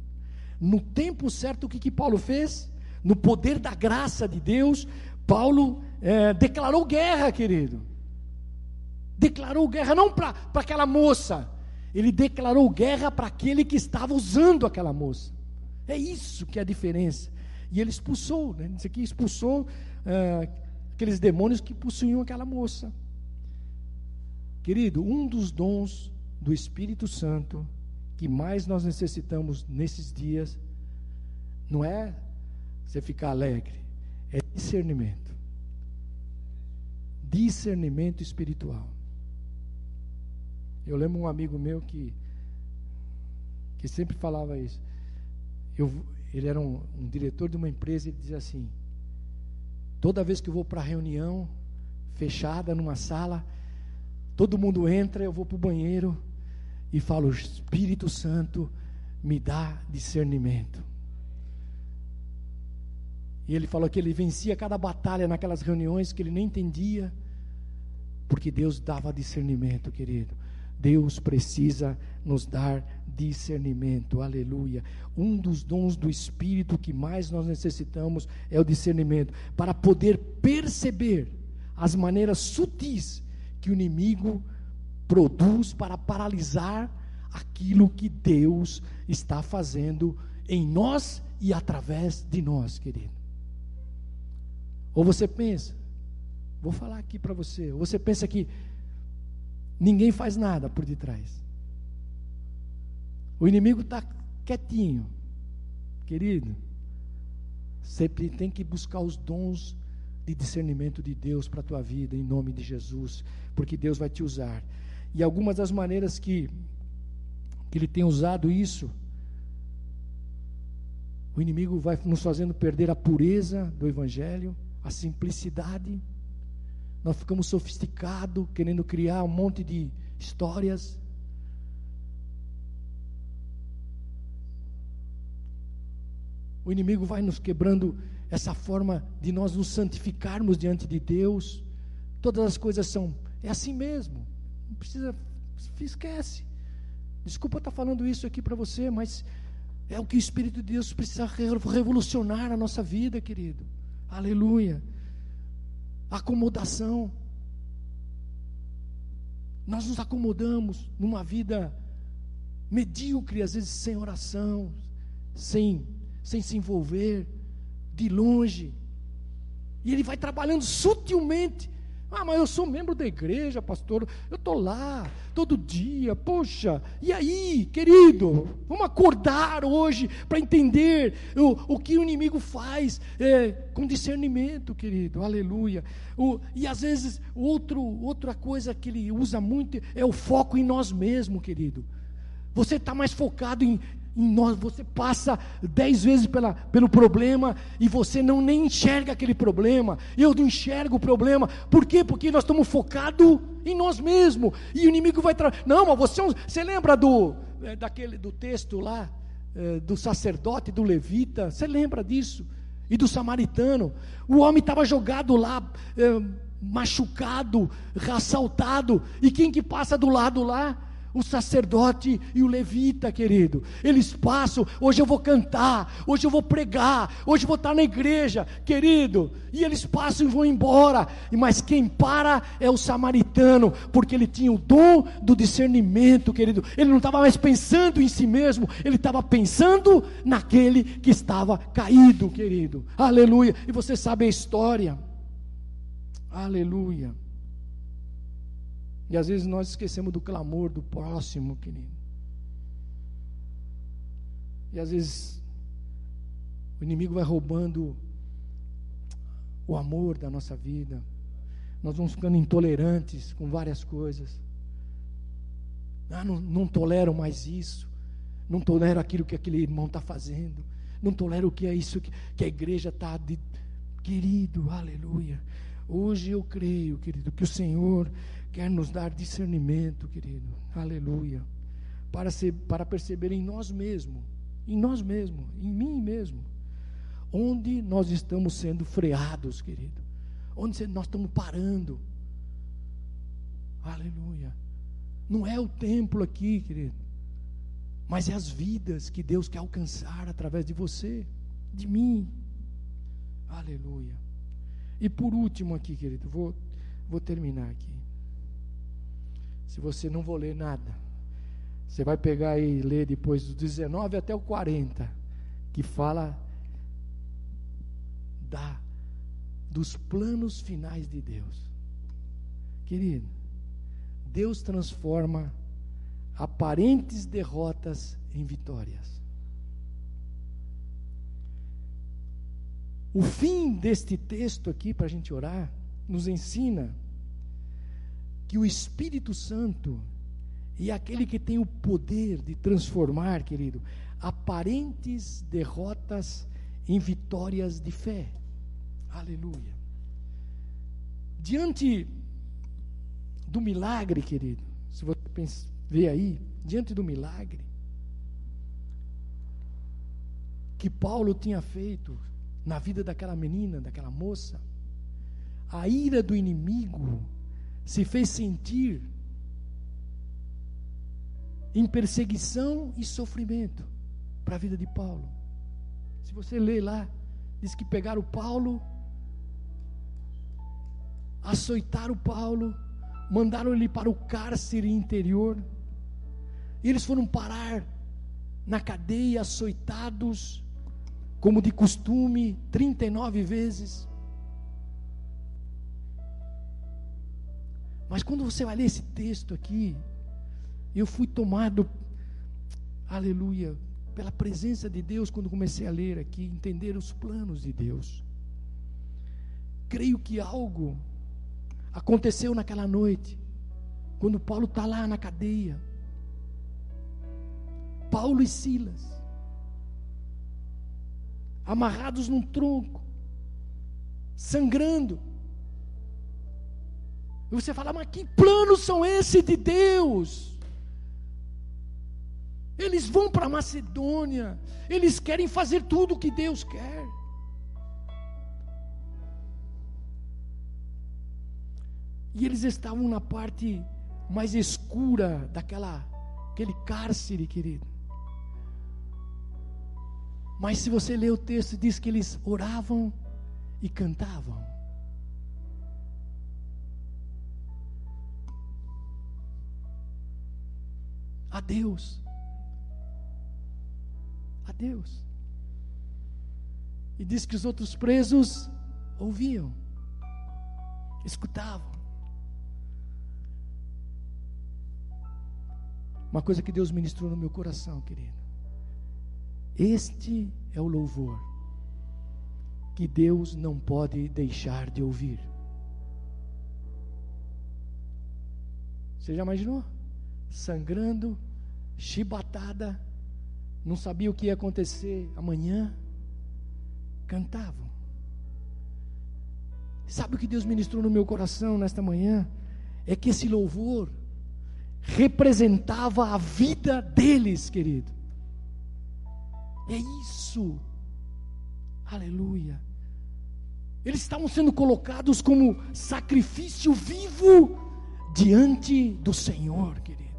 no tempo certo, o que, que Paulo fez? No poder da graça de Deus, Paulo é, declarou guerra, querido. Declarou guerra não para aquela moça, ele declarou guerra para aquele que estava usando aquela moça. É isso que é a diferença. E ele expulsou, né? Isso aqui expulsou é, aqueles demônios que possuíam aquela moça. Querido, um dos dons do Espírito Santo que mais nós necessitamos nesses dias não é você ficar alegre, é discernimento. Discernimento espiritual. Eu lembro um amigo meu que que sempre falava isso. Eu, ele era um, um diretor de uma empresa e dizia assim: toda vez que eu vou para reunião fechada numa sala, todo mundo entra, eu vou para o banheiro e falo: Espírito Santo, me dá discernimento. E ele falou que ele vencia cada batalha naquelas reuniões que ele nem entendia, porque Deus dava discernimento, querido. Deus precisa nos dar discernimento, aleluia. Um dos dons do Espírito que mais nós necessitamos é o discernimento, para poder perceber as maneiras sutis que o inimigo produz para paralisar aquilo que Deus está fazendo em nós e através de nós, querido. Ou você pensa, vou falar aqui para você, ou você pensa que Ninguém faz nada por detrás. O inimigo está quietinho. Querido, sempre tem que buscar os dons de discernimento de Deus para a tua vida, em nome de Jesus, porque Deus vai te usar. E algumas das maneiras que, que Ele tem usado isso, o inimigo vai nos fazendo perder a pureza do Evangelho, a simplicidade nós ficamos sofisticados, querendo criar um monte de histórias. O inimigo vai nos quebrando essa forma de nós nos santificarmos diante de Deus. Todas as coisas são, é assim mesmo. Não precisa, esquece. Desculpa estar falando isso aqui para você, mas é o que o Espírito de Deus precisa revolucionar na nossa vida, querido. Aleluia acomodação. Nós nos acomodamos numa vida medíocre, às vezes sem oração, sem, sem se envolver, de longe. E ele vai trabalhando sutilmente ah, mas eu sou membro da igreja, pastor. Eu estou lá todo dia. Poxa, e aí, querido? Vamos acordar hoje para entender o, o que o inimigo faz é, com discernimento, querido. Aleluia. O, e às vezes, outro, outra coisa que ele usa muito é o foco em nós mesmos, querido. Você está mais focado em, em nós, você passa dez vezes pela, pelo problema e você não nem enxerga aquele problema. Eu não enxergo o problema. Por quê? Porque nós estamos focados em nós mesmos. E o inimigo vai trazer. Não, mas você, é você lembra do, é, daquele, do texto lá, é, do sacerdote, do levita? Você lembra disso? E do samaritano? O homem estava jogado lá, é, machucado, assaltado. E quem que passa do lado lá? O sacerdote e o levita, querido. Eles passam, hoje eu vou cantar, hoje eu vou pregar, hoje eu vou estar na igreja, querido. E eles passam e vão embora. Mas quem para é o samaritano, porque ele tinha o dom do discernimento, querido. Ele não estava mais pensando em si mesmo, ele estava pensando naquele que estava caído, querido. Aleluia. E você sabe a história. Aleluia. E às vezes nós esquecemos do clamor do próximo, querido. E às vezes o inimigo vai roubando o amor da nossa vida. Nós vamos ficando intolerantes com várias coisas. Ah, não, não tolero mais isso. Não tolero aquilo que aquele irmão está fazendo. Não tolero o que é isso que, que a igreja está. Querido, aleluia. Hoje eu creio, querido, que o Senhor quer nos dar discernimento, querido, aleluia, para, ser, para perceber em nós mesmos, em nós mesmos, em mim mesmo, onde nós estamos sendo freados, querido, onde nós estamos parando, aleluia. Não é o templo aqui, querido, mas é as vidas que Deus quer alcançar através de você, de mim, aleluia. E por último aqui, querido, vou, vou terminar aqui. Se você não vou ler nada, você vai pegar e ler depois do 19 até o 40, que fala da dos planos finais de Deus. Querido, Deus transforma aparentes derrotas em vitórias. O fim deste texto aqui, para a gente orar, nos ensina que o Espírito Santo e aquele que tem o poder de transformar, querido, aparentes derrotas em vitórias de fé. Aleluia. Diante do milagre, querido, se você ver aí, diante do milagre que Paulo tinha feito na vida daquela menina, daquela moça, a ira do inimigo se fez sentir em perseguição e sofrimento para a vida de Paulo. Se você ler lá, diz que pegaram Paulo, açoitaram Paulo, mandaram ele para o cárcere interior, e eles foram parar na cadeia, açoitados, como de costume, 39 vezes. Mas quando você vai ler esse texto aqui, eu fui tomado, aleluia, pela presença de Deus quando comecei a ler aqui, entender os planos de Deus. Creio que algo aconteceu naquela noite, quando Paulo está lá na cadeia. Paulo e Silas, amarrados num tronco, sangrando. E você fala, mas que planos são esses de Deus? Eles vão para Macedônia, eles querem fazer tudo o que Deus quer. E eles estavam na parte mais escura daquela aquele cárcere, querido. Mas se você ler o texto, diz que eles oravam e cantavam. Deus. A Deus. E diz que os outros presos ouviam, escutavam. Uma coisa que Deus ministrou no meu coração, querido. Este é o louvor que Deus não pode deixar de ouvir. Você já imaginou? Sangrando, chibatada, não sabia o que ia acontecer amanhã, cantavam. Sabe o que Deus ministrou no meu coração nesta manhã? É que esse louvor representava a vida deles, querido. É isso. Aleluia. Eles estavam sendo colocados como sacrifício vivo diante do Senhor, querido.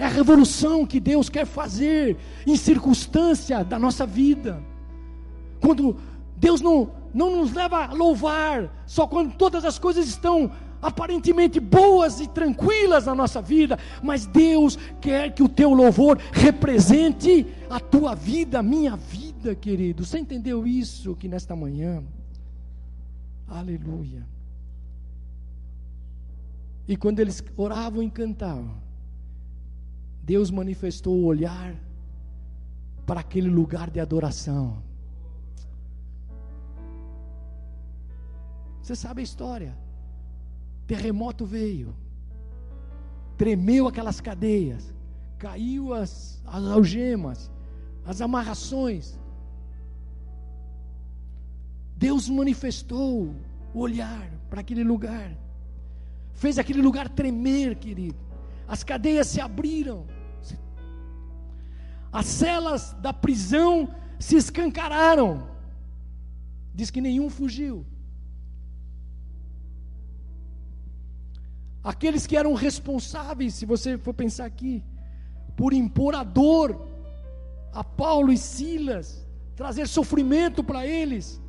É a revolução que Deus quer fazer em circunstância da nossa vida. Quando Deus não, não nos leva a louvar só quando todas as coisas estão aparentemente boas e tranquilas na nossa vida, mas Deus quer que o teu louvor represente a tua vida, a minha vida, querido. Você entendeu isso aqui nesta manhã? Aleluia. E quando eles oravam e cantavam, Deus manifestou o olhar para aquele lugar de adoração. Você sabe a história? terremoto veio, tremeu aquelas cadeias, caiu as, as algemas, as amarrações. Deus manifestou o olhar para aquele lugar, fez aquele lugar tremer, querido. As cadeias se abriram, as celas da prisão se escancararam. Diz que nenhum fugiu. aqueles que eram responsáveis, se você for pensar aqui, por impor a dor a Paulo e Silas, trazer sofrimento para eles,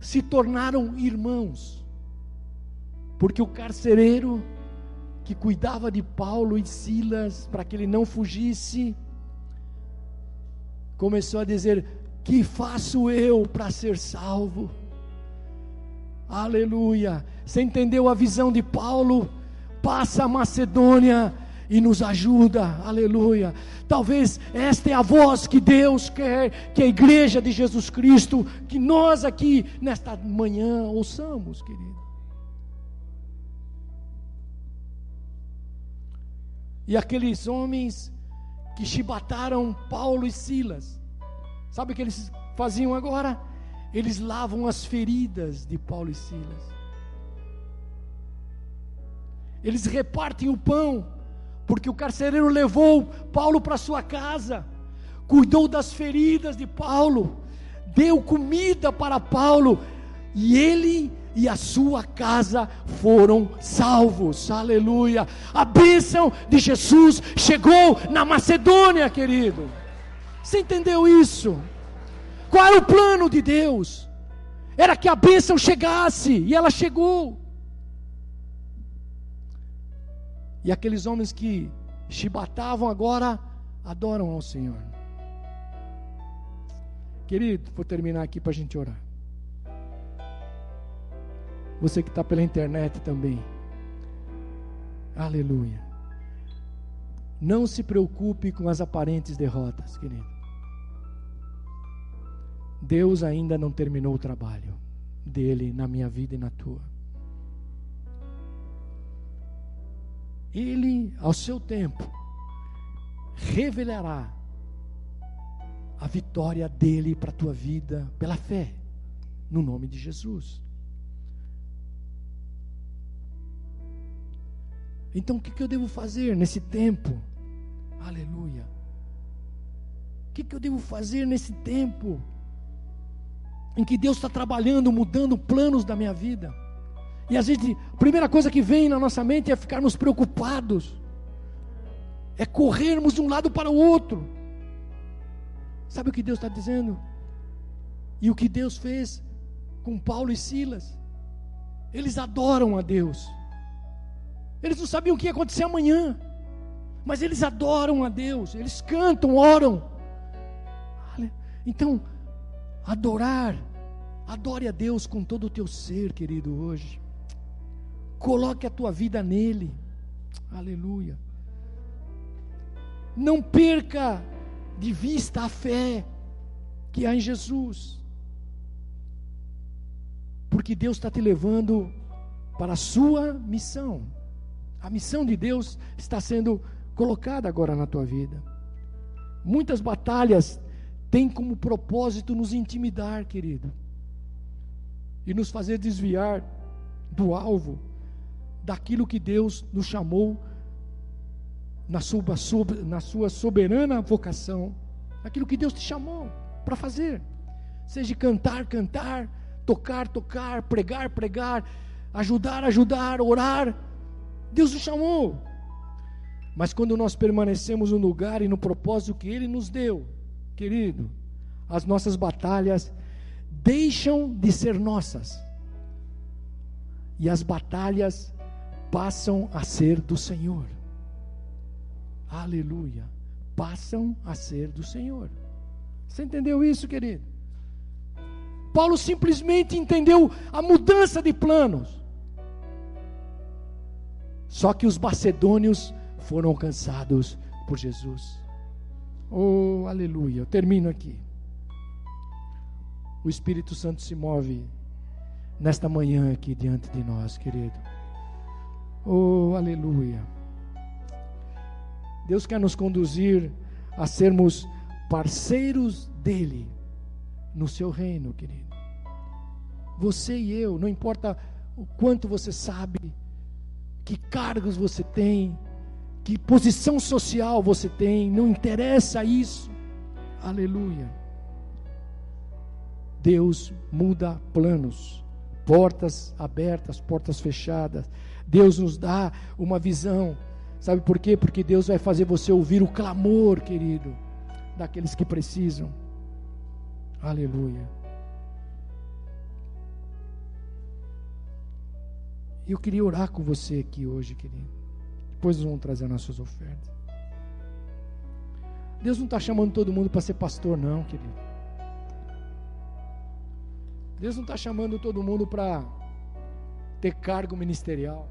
se tornaram irmãos, porque o carcereiro que cuidava de Paulo e Silas para que ele não fugisse, começou a dizer: Que faço eu para ser salvo? Aleluia. Você entendeu a visão de Paulo? Passa a Macedônia e nos ajuda, aleluia. Talvez esta é a voz que Deus quer que a igreja de Jesus Cristo, que nós aqui nesta manhã ouçamos, querido. E aqueles homens que chibataram Paulo e Silas, sabe o que eles faziam agora? Eles lavam as feridas de Paulo e Silas. Eles repartem o pão porque o carcereiro levou Paulo para sua casa, cuidou das feridas de Paulo, deu comida para Paulo, e ele e a sua casa foram salvos, aleluia. A bênção de Jesus chegou na Macedônia, querido. Você entendeu isso? Qual era o plano de Deus? Era que a bênção chegasse, e ela chegou. E aqueles homens que chibatavam agora adoram ao Senhor. Querido, vou terminar aqui para a gente orar. Você que está pela internet também. Aleluia. Não se preocupe com as aparentes derrotas, querido. Deus ainda não terminou o trabalho dele na minha vida e na tua. Ele, ao seu tempo, revelará a vitória dele para a tua vida pela fé, no nome de Jesus. Então o que, que eu devo fazer nesse tempo? Aleluia. O que, que eu devo fazer nesse tempo em que Deus está trabalhando, mudando planos da minha vida? E a gente, a primeira coisa que vem na nossa mente é ficarmos preocupados, é corrermos de um lado para o outro. Sabe o que Deus está dizendo? E o que Deus fez com Paulo e Silas? Eles adoram a Deus. Eles não sabiam o que ia acontecer amanhã, mas eles adoram a Deus, eles cantam, oram. Então, adorar, adore a Deus com todo o teu ser, querido, hoje. Coloque a tua vida nele. Aleluia. Não perca de vista a fé que há em Jesus. Porque Deus está te levando para a sua missão. A missão de Deus está sendo colocada agora na tua vida. Muitas batalhas têm como propósito nos intimidar, querido, e nos fazer desviar do alvo daquilo que Deus nos chamou na sua, na sua soberana vocação, daquilo que Deus te chamou para fazer, seja cantar, cantar, tocar, tocar, pregar, pregar, ajudar, ajudar, orar. Deus nos chamou. Mas quando nós permanecemos no lugar e no propósito que Ele nos deu, querido, as nossas batalhas deixam de ser nossas. E as batalhas passam a ser do Senhor. Aleluia. Passam a ser do Senhor. Você entendeu isso, querido? Paulo simplesmente entendeu a mudança de planos. Só que os macedônios foram alcançados por Jesus. Oh, aleluia. Eu termino aqui. O Espírito Santo se move nesta manhã aqui diante de nós, querido. Oh, aleluia. Deus quer nos conduzir a sermos parceiros dele no seu reino, querido. Você e eu, não importa o quanto você sabe, que cargos você tem, que posição social você tem, não interessa isso. Aleluia. Deus muda planos, portas abertas, portas fechadas. Deus nos dá uma visão. Sabe por quê? Porque Deus vai fazer você ouvir o clamor, querido, daqueles que precisam. Aleluia. E eu queria orar com você aqui hoje, querido. Depois nós vamos trazer nossas ofertas. Deus não está chamando todo mundo para ser pastor, não, querido. Deus não está chamando todo mundo para ter cargo ministerial.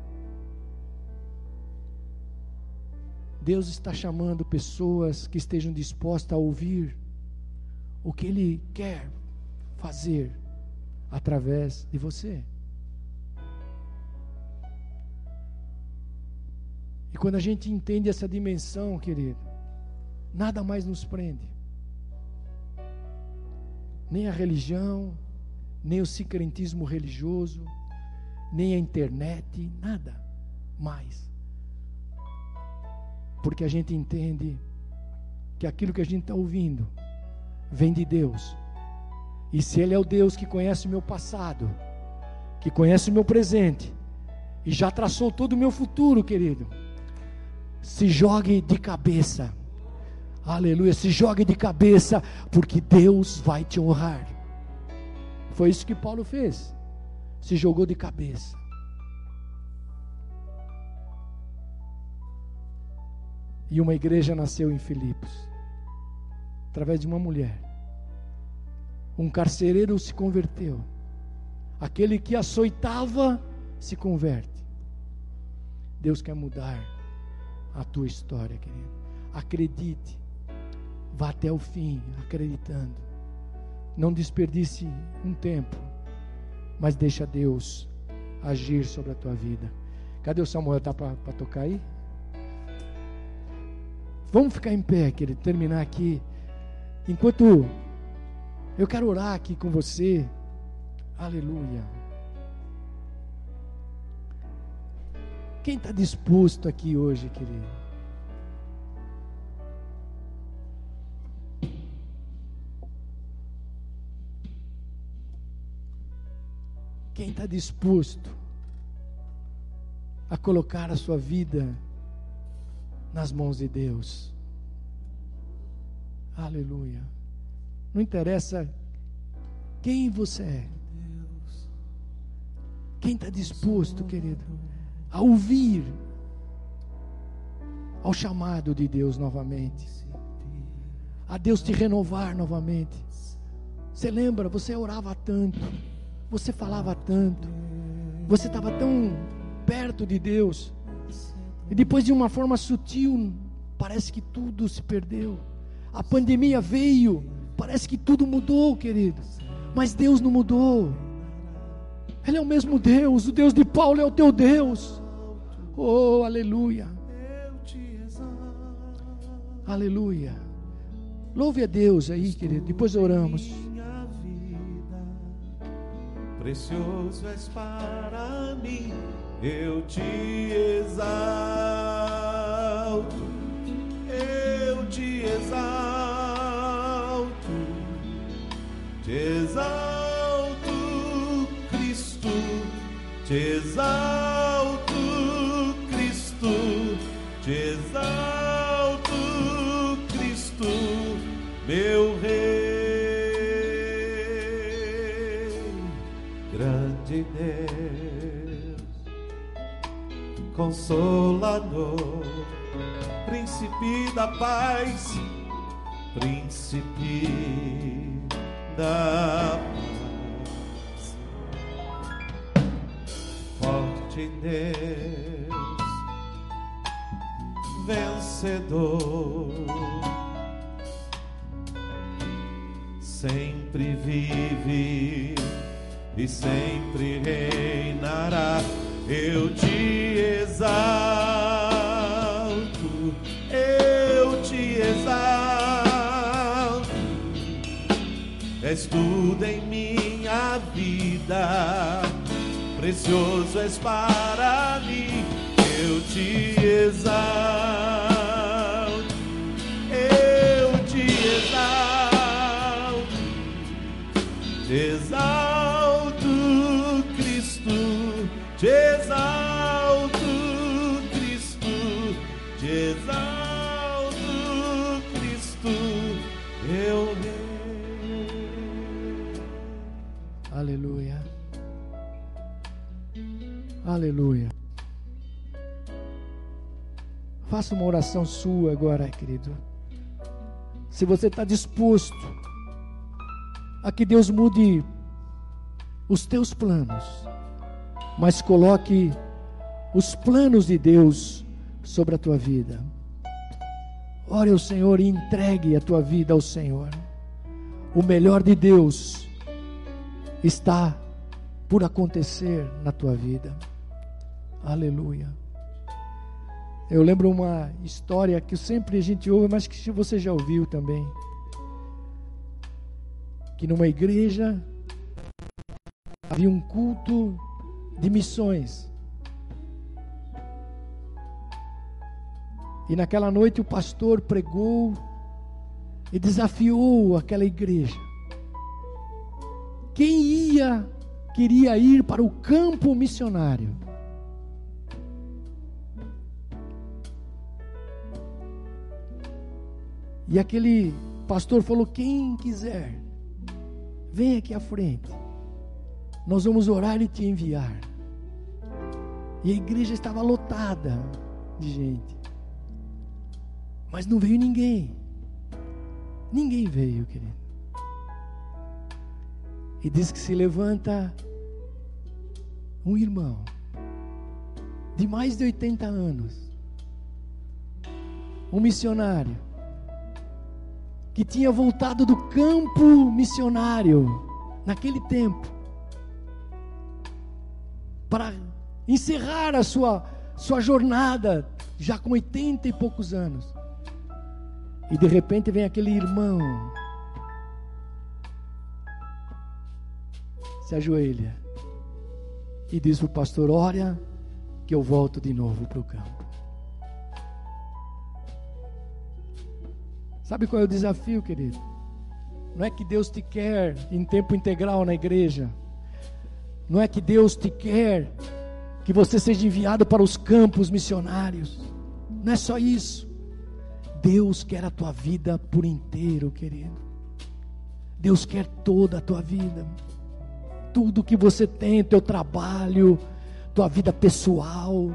Deus está chamando pessoas que estejam dispostas a ouvir o que Ele quer fazer através de você. Quando a gente entende essa dimensão, querido, nada mais nos prende. Nem a religião, nem o secretismo religioso, nem a internet, nada mais. Porque a gente entende que aquilo que a gente está ouvindo vem de Deus. E se Ele é o Deus que conhece o meu passado, que conhece o meu presente, e já traçou todo o meu futuro, querido, se jogue de cabeça. Aleluia, se jogue de cabeça, porque Deus vai te honrar. Foi isso que Paulo fez. Se jogou de cabeça. E uma igreja nasceu em Filipos, através de uma mulher. Um carcereiro se converteu. Aquele que açoitava se converte. Deus quer mudar a tua história, querido. Acredite. Vá até o fim, acreditando. Não desperdice um tempo, mas deixa Deus agir sobre a tua vida. Cadê o Samuel? Está para tocar aí? Vamos ficar em pé, querido, terminar aqui. Enquanto eu quero orar aqui com você. Aleluia. Quem está disposto aqui hoje, querido? Quem está disposto a colocar a sua vida nas mãos de Deus? Aleluia. Não interessa quem você é. Quem está disposto, querido, a ouvir ao chamado de Deus novamente, a Deus te renovar novamente. Você lembra, você orava tanto, você falava tanto, você estava tão perto de Deus, e depois de uma forma sutil, parece que tudo se perdeu. A pandemia veio, parece que tudo mudou, querido, mas Deus não mudou. Ele é o mesmo Deus, o Deus de Paulo é o teu Deus. Oh, aleluia. Aleluia. Louve a Deus aí, querido. Depois oramos. Precioso és para mim, eu te exalto, eu te exalto, te exalto, Cristo, te exalto, Consolador, Príncipe da paz, Príncipe da paz, forte Deus, vencedor, sempre vive e sempre reinará. Eu te exalto, eu te exalto. És tudo em minha vida, precioso és para mim. Eu te exalto, Aleluia. Faça uma oração sua agora, querido. Se você está disposto a que Deus mude os teus planos mas coloque os planos de Deus sobre a tua vida. Ore ao Senhor e entregue a tua vida ao Senhor. O melhor de Deus está por acontecer na tua vida. Aleluia. Eu lembro uma história que sempre a gente ouve, mas que você já ouviu também. Que numa igreja havia um culto de missões. E naquela noite o pastor pregou e desafiou aquela igreja. Quem ia, queria ir para o campo missionário. E aquele pastor falou: quem quiser, vem aqui à frente. Nós vamos orar e te enviar. E a igreja estava lotada de gente. Mas não veio ninguém. Ninguém veio, querido. E diz que se levanta um irmão de mais de 80 anos, um missionário, que tinha voltado do campo missionário naquele tempo, para encerrar a sua, sua jornada, já com 80 e poucos anos. E de repente vem aquele irmão, se ajoelha e diz o pastor: Olha, que eu volto de novo para o campo. Sabe qual é o desafio, querido? Não é que Deus te quer em tempo integral na igreja. Não é que Deus te quer que você seja enviado para os campos missionários. Não é só isso. Deus quer a tua vida por inteiro, querido. Deus quer toda a tua vida. Tudo que você tem, teu trabalho, tua vida pessoal,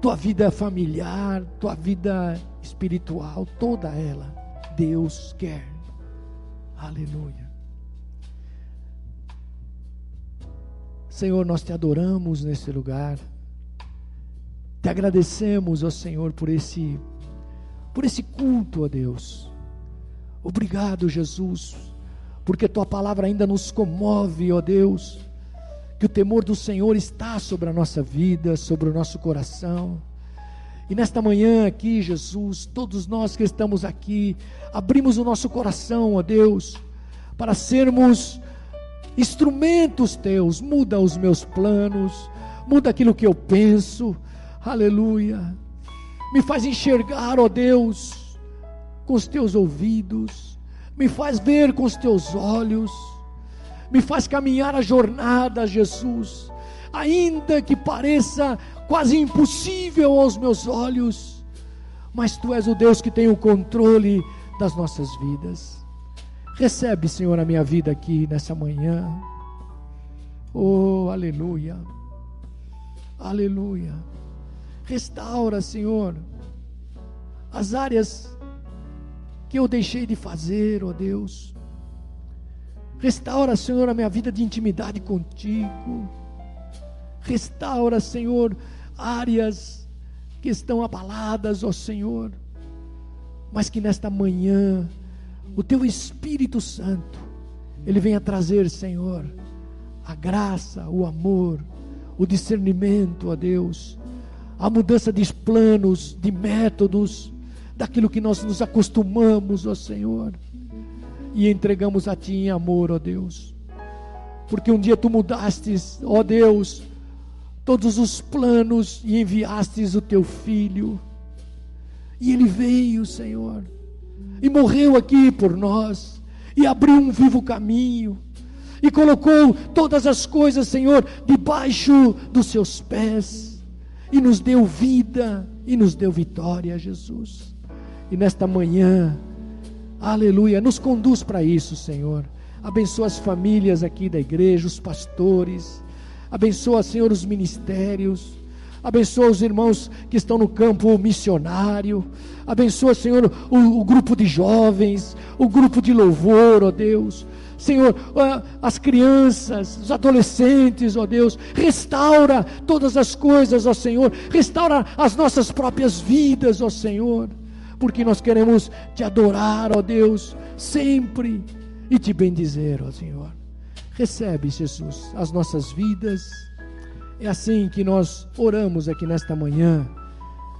tua vida familiar, tua vida espiritual, toda ela, Deus quer. Aleluia. Senhor, nós te adoramos nesse lugar. Te agradecemos, ó Senhor, por esse por esse culto, ó Deus. Obrigado, Jesus, porque tua palavra ainda nos comove, ó Deus. Que o temor do Senhor está sobre a nossa vida, sobre o nosso coração. E nesta manhã aqui, Jesus, todos nós que estamos aqui, abrimos o nosso coração, ó Deus, para sermos instrumentos teus. Muda os meus planos, muda aquilo que eu penso. Aleluia me faz enxergar, ó Deus, com os teus ouvidos, me faz ver com os teus olhos, me faz caminhar a jornada, Jesus, ainda que pareça quase impossível aos meus olhos, mas tu és o Deus que tem o controle das nossas vidas. Recebe, Senhor, a minha vida aqui nessa manhã. Oh, aleluia. Aleluia. Restaura, Senhor, as áreas que eu deixei de fazer, ó Deus. Restaura, Senhor, a minha vida de intimidade contigo. Restaura, Senhor, áreas que estão abaladas, ó Senhor. Mas que nesta manhã, o teu Espírito Santo, ele venha trazer, Senhor, a graça, o amor, o discernimento, ó Deus, a mudança de planos, de métodos, daquilo que nós nos acostumamos, ó Senhor, e entregamos a Ti em amor, ó Deus, porque um dia Tu mudastes, ó Deus, todos os planos e enviastes o Teu Filho, e Ele veio, Senhor, e morreu aqui por nós, e abriu um vivo caminho, e colocou todas as coisas, Senhor, debaixo dos Seus pés e nos deu vida e nos deu vitória, Jesus. E nesta manhã, aleluia, nos conduz para isso, Senhor. Abençoa as famílias aqui da igreja, os pastores. Abençoa, Senhor, os ministérios. Abençoa os irmãos que estão no campo missionário. Abençoa, Senhor, o, o grupo de jovens, o grupo de louvor, ó Deus. Senhor, ah, as crianças, os adolescentes, ó Deus. Restaura todas as coisas, ó Senhor. Restaura as nossas próprias vidas, ó Senhor. Porque nós queremos te adorar, ó Deus, sempre e te bendizer, ó Senhor. Recebe, Jesus, as nossas vidas. É assim que nós oramos aqui nesta manhã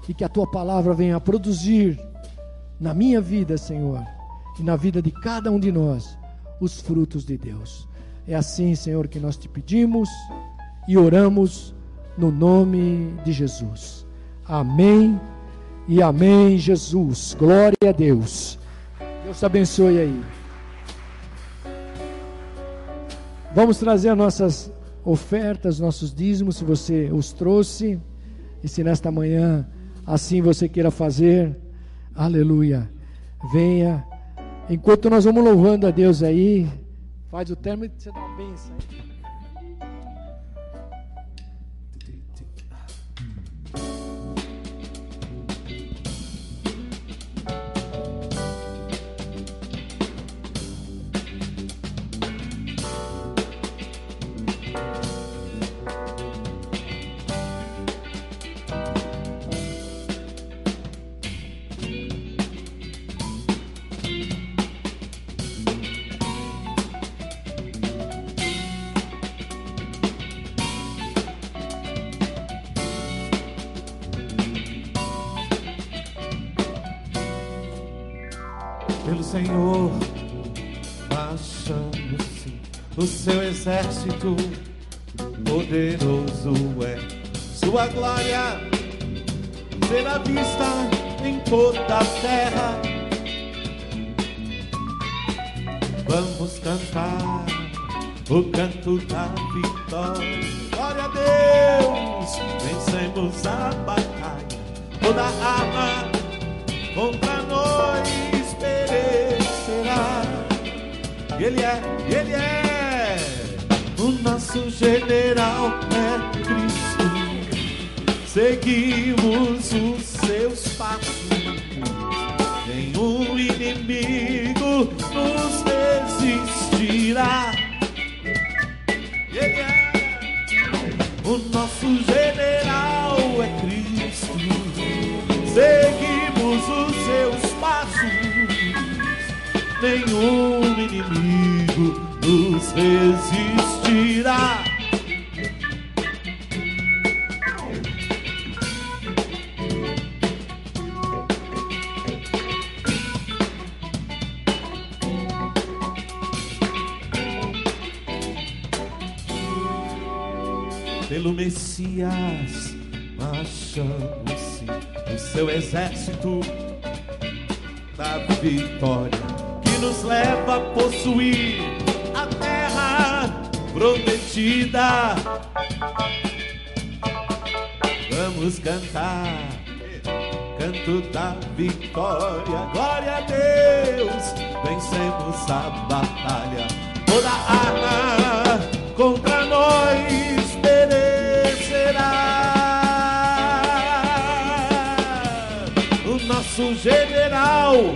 e que a tua palavra venha produzir na minha vida, Senhor, e na vida de cada um de nós os frutos de Deus. É assim, Senhor, que nós te pedimos e oramos no nome de Jesus. Amém e amém, Jesus. Glória a Deus. Deus te abençoe aí. Vamos trazer nossas ofertas, nossos dízimos, se você os trouxe. E se nesta manhã assim você queira fazer, aleluia. Venha. Enquanto nós vamos louvando a Deus aí, faz o término e você dá uma benção exército poderoso é. Sua glória será vista em toda a terra. Vamos cantar o canto da vitória. Glória a Deus, vencemos a batalha. Toda arma contra nós perecerá. Ele é, ele é, nosso general é Cristo. Seguimos os seus passos. Nenhum inimigo nos resistirá. O nosso general é Cristo. Seguimos os seus passos. Nenhum inimigo nos resistirá. Pelo Messias marchamos-se seu exército da vitória que nos leva a possuir prometida. Vamos cantar, canto da vitória. Glória a Deus, vencemos a batalha. Toda arma contra nós perecerá. O nosso general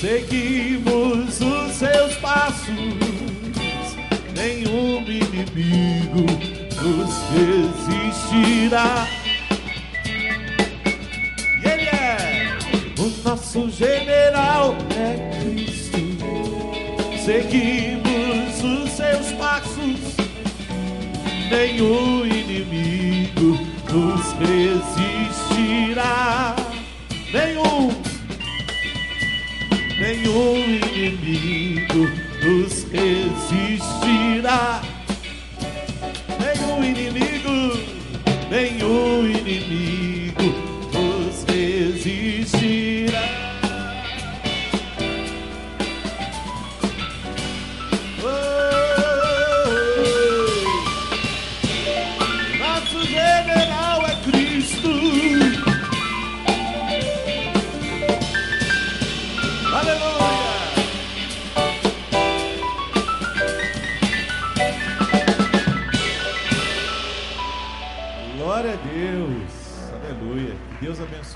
seguimos os seus passos, nenhum inimigo nos resistirá. Ele é o nosso general, é Cristo. Seguimos os seus passos, nenhum inimigo nos resistirá. Nenhum nenhum inimigo nos resistirá. Nenhum inimigo, nenhum inimigo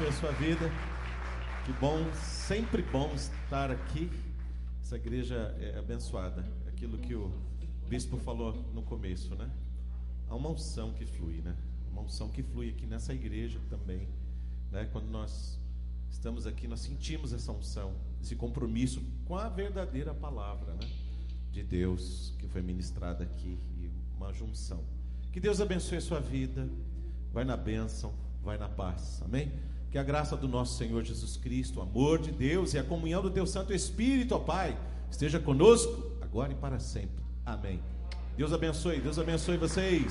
abençoe a sua vida. Que bom, sempre bom estar aqui. Essa igreja é abençoada. Aquilo que o bispo falou no começo, né? Há uma unção que flui, né? Uma unção que flui aqui nessa igreja também, né? Quando nós estamos aqui, nós sentimos essa unção, esse compromisso com a verdadeira palavra, né? De Deus que foi ministrada aqui e uma junção. Que Deus abençoe a sua vida. Vai na bênção, vai na paz. Amém? Que a graça do nosso Senhor Jesus Cristo, o amor de Deus e a comunhão do Teu Santo Espírito, ó Pai, esteja conosco agora e para sempre. Amém. Deus abençoe, Deus abençoe vocês.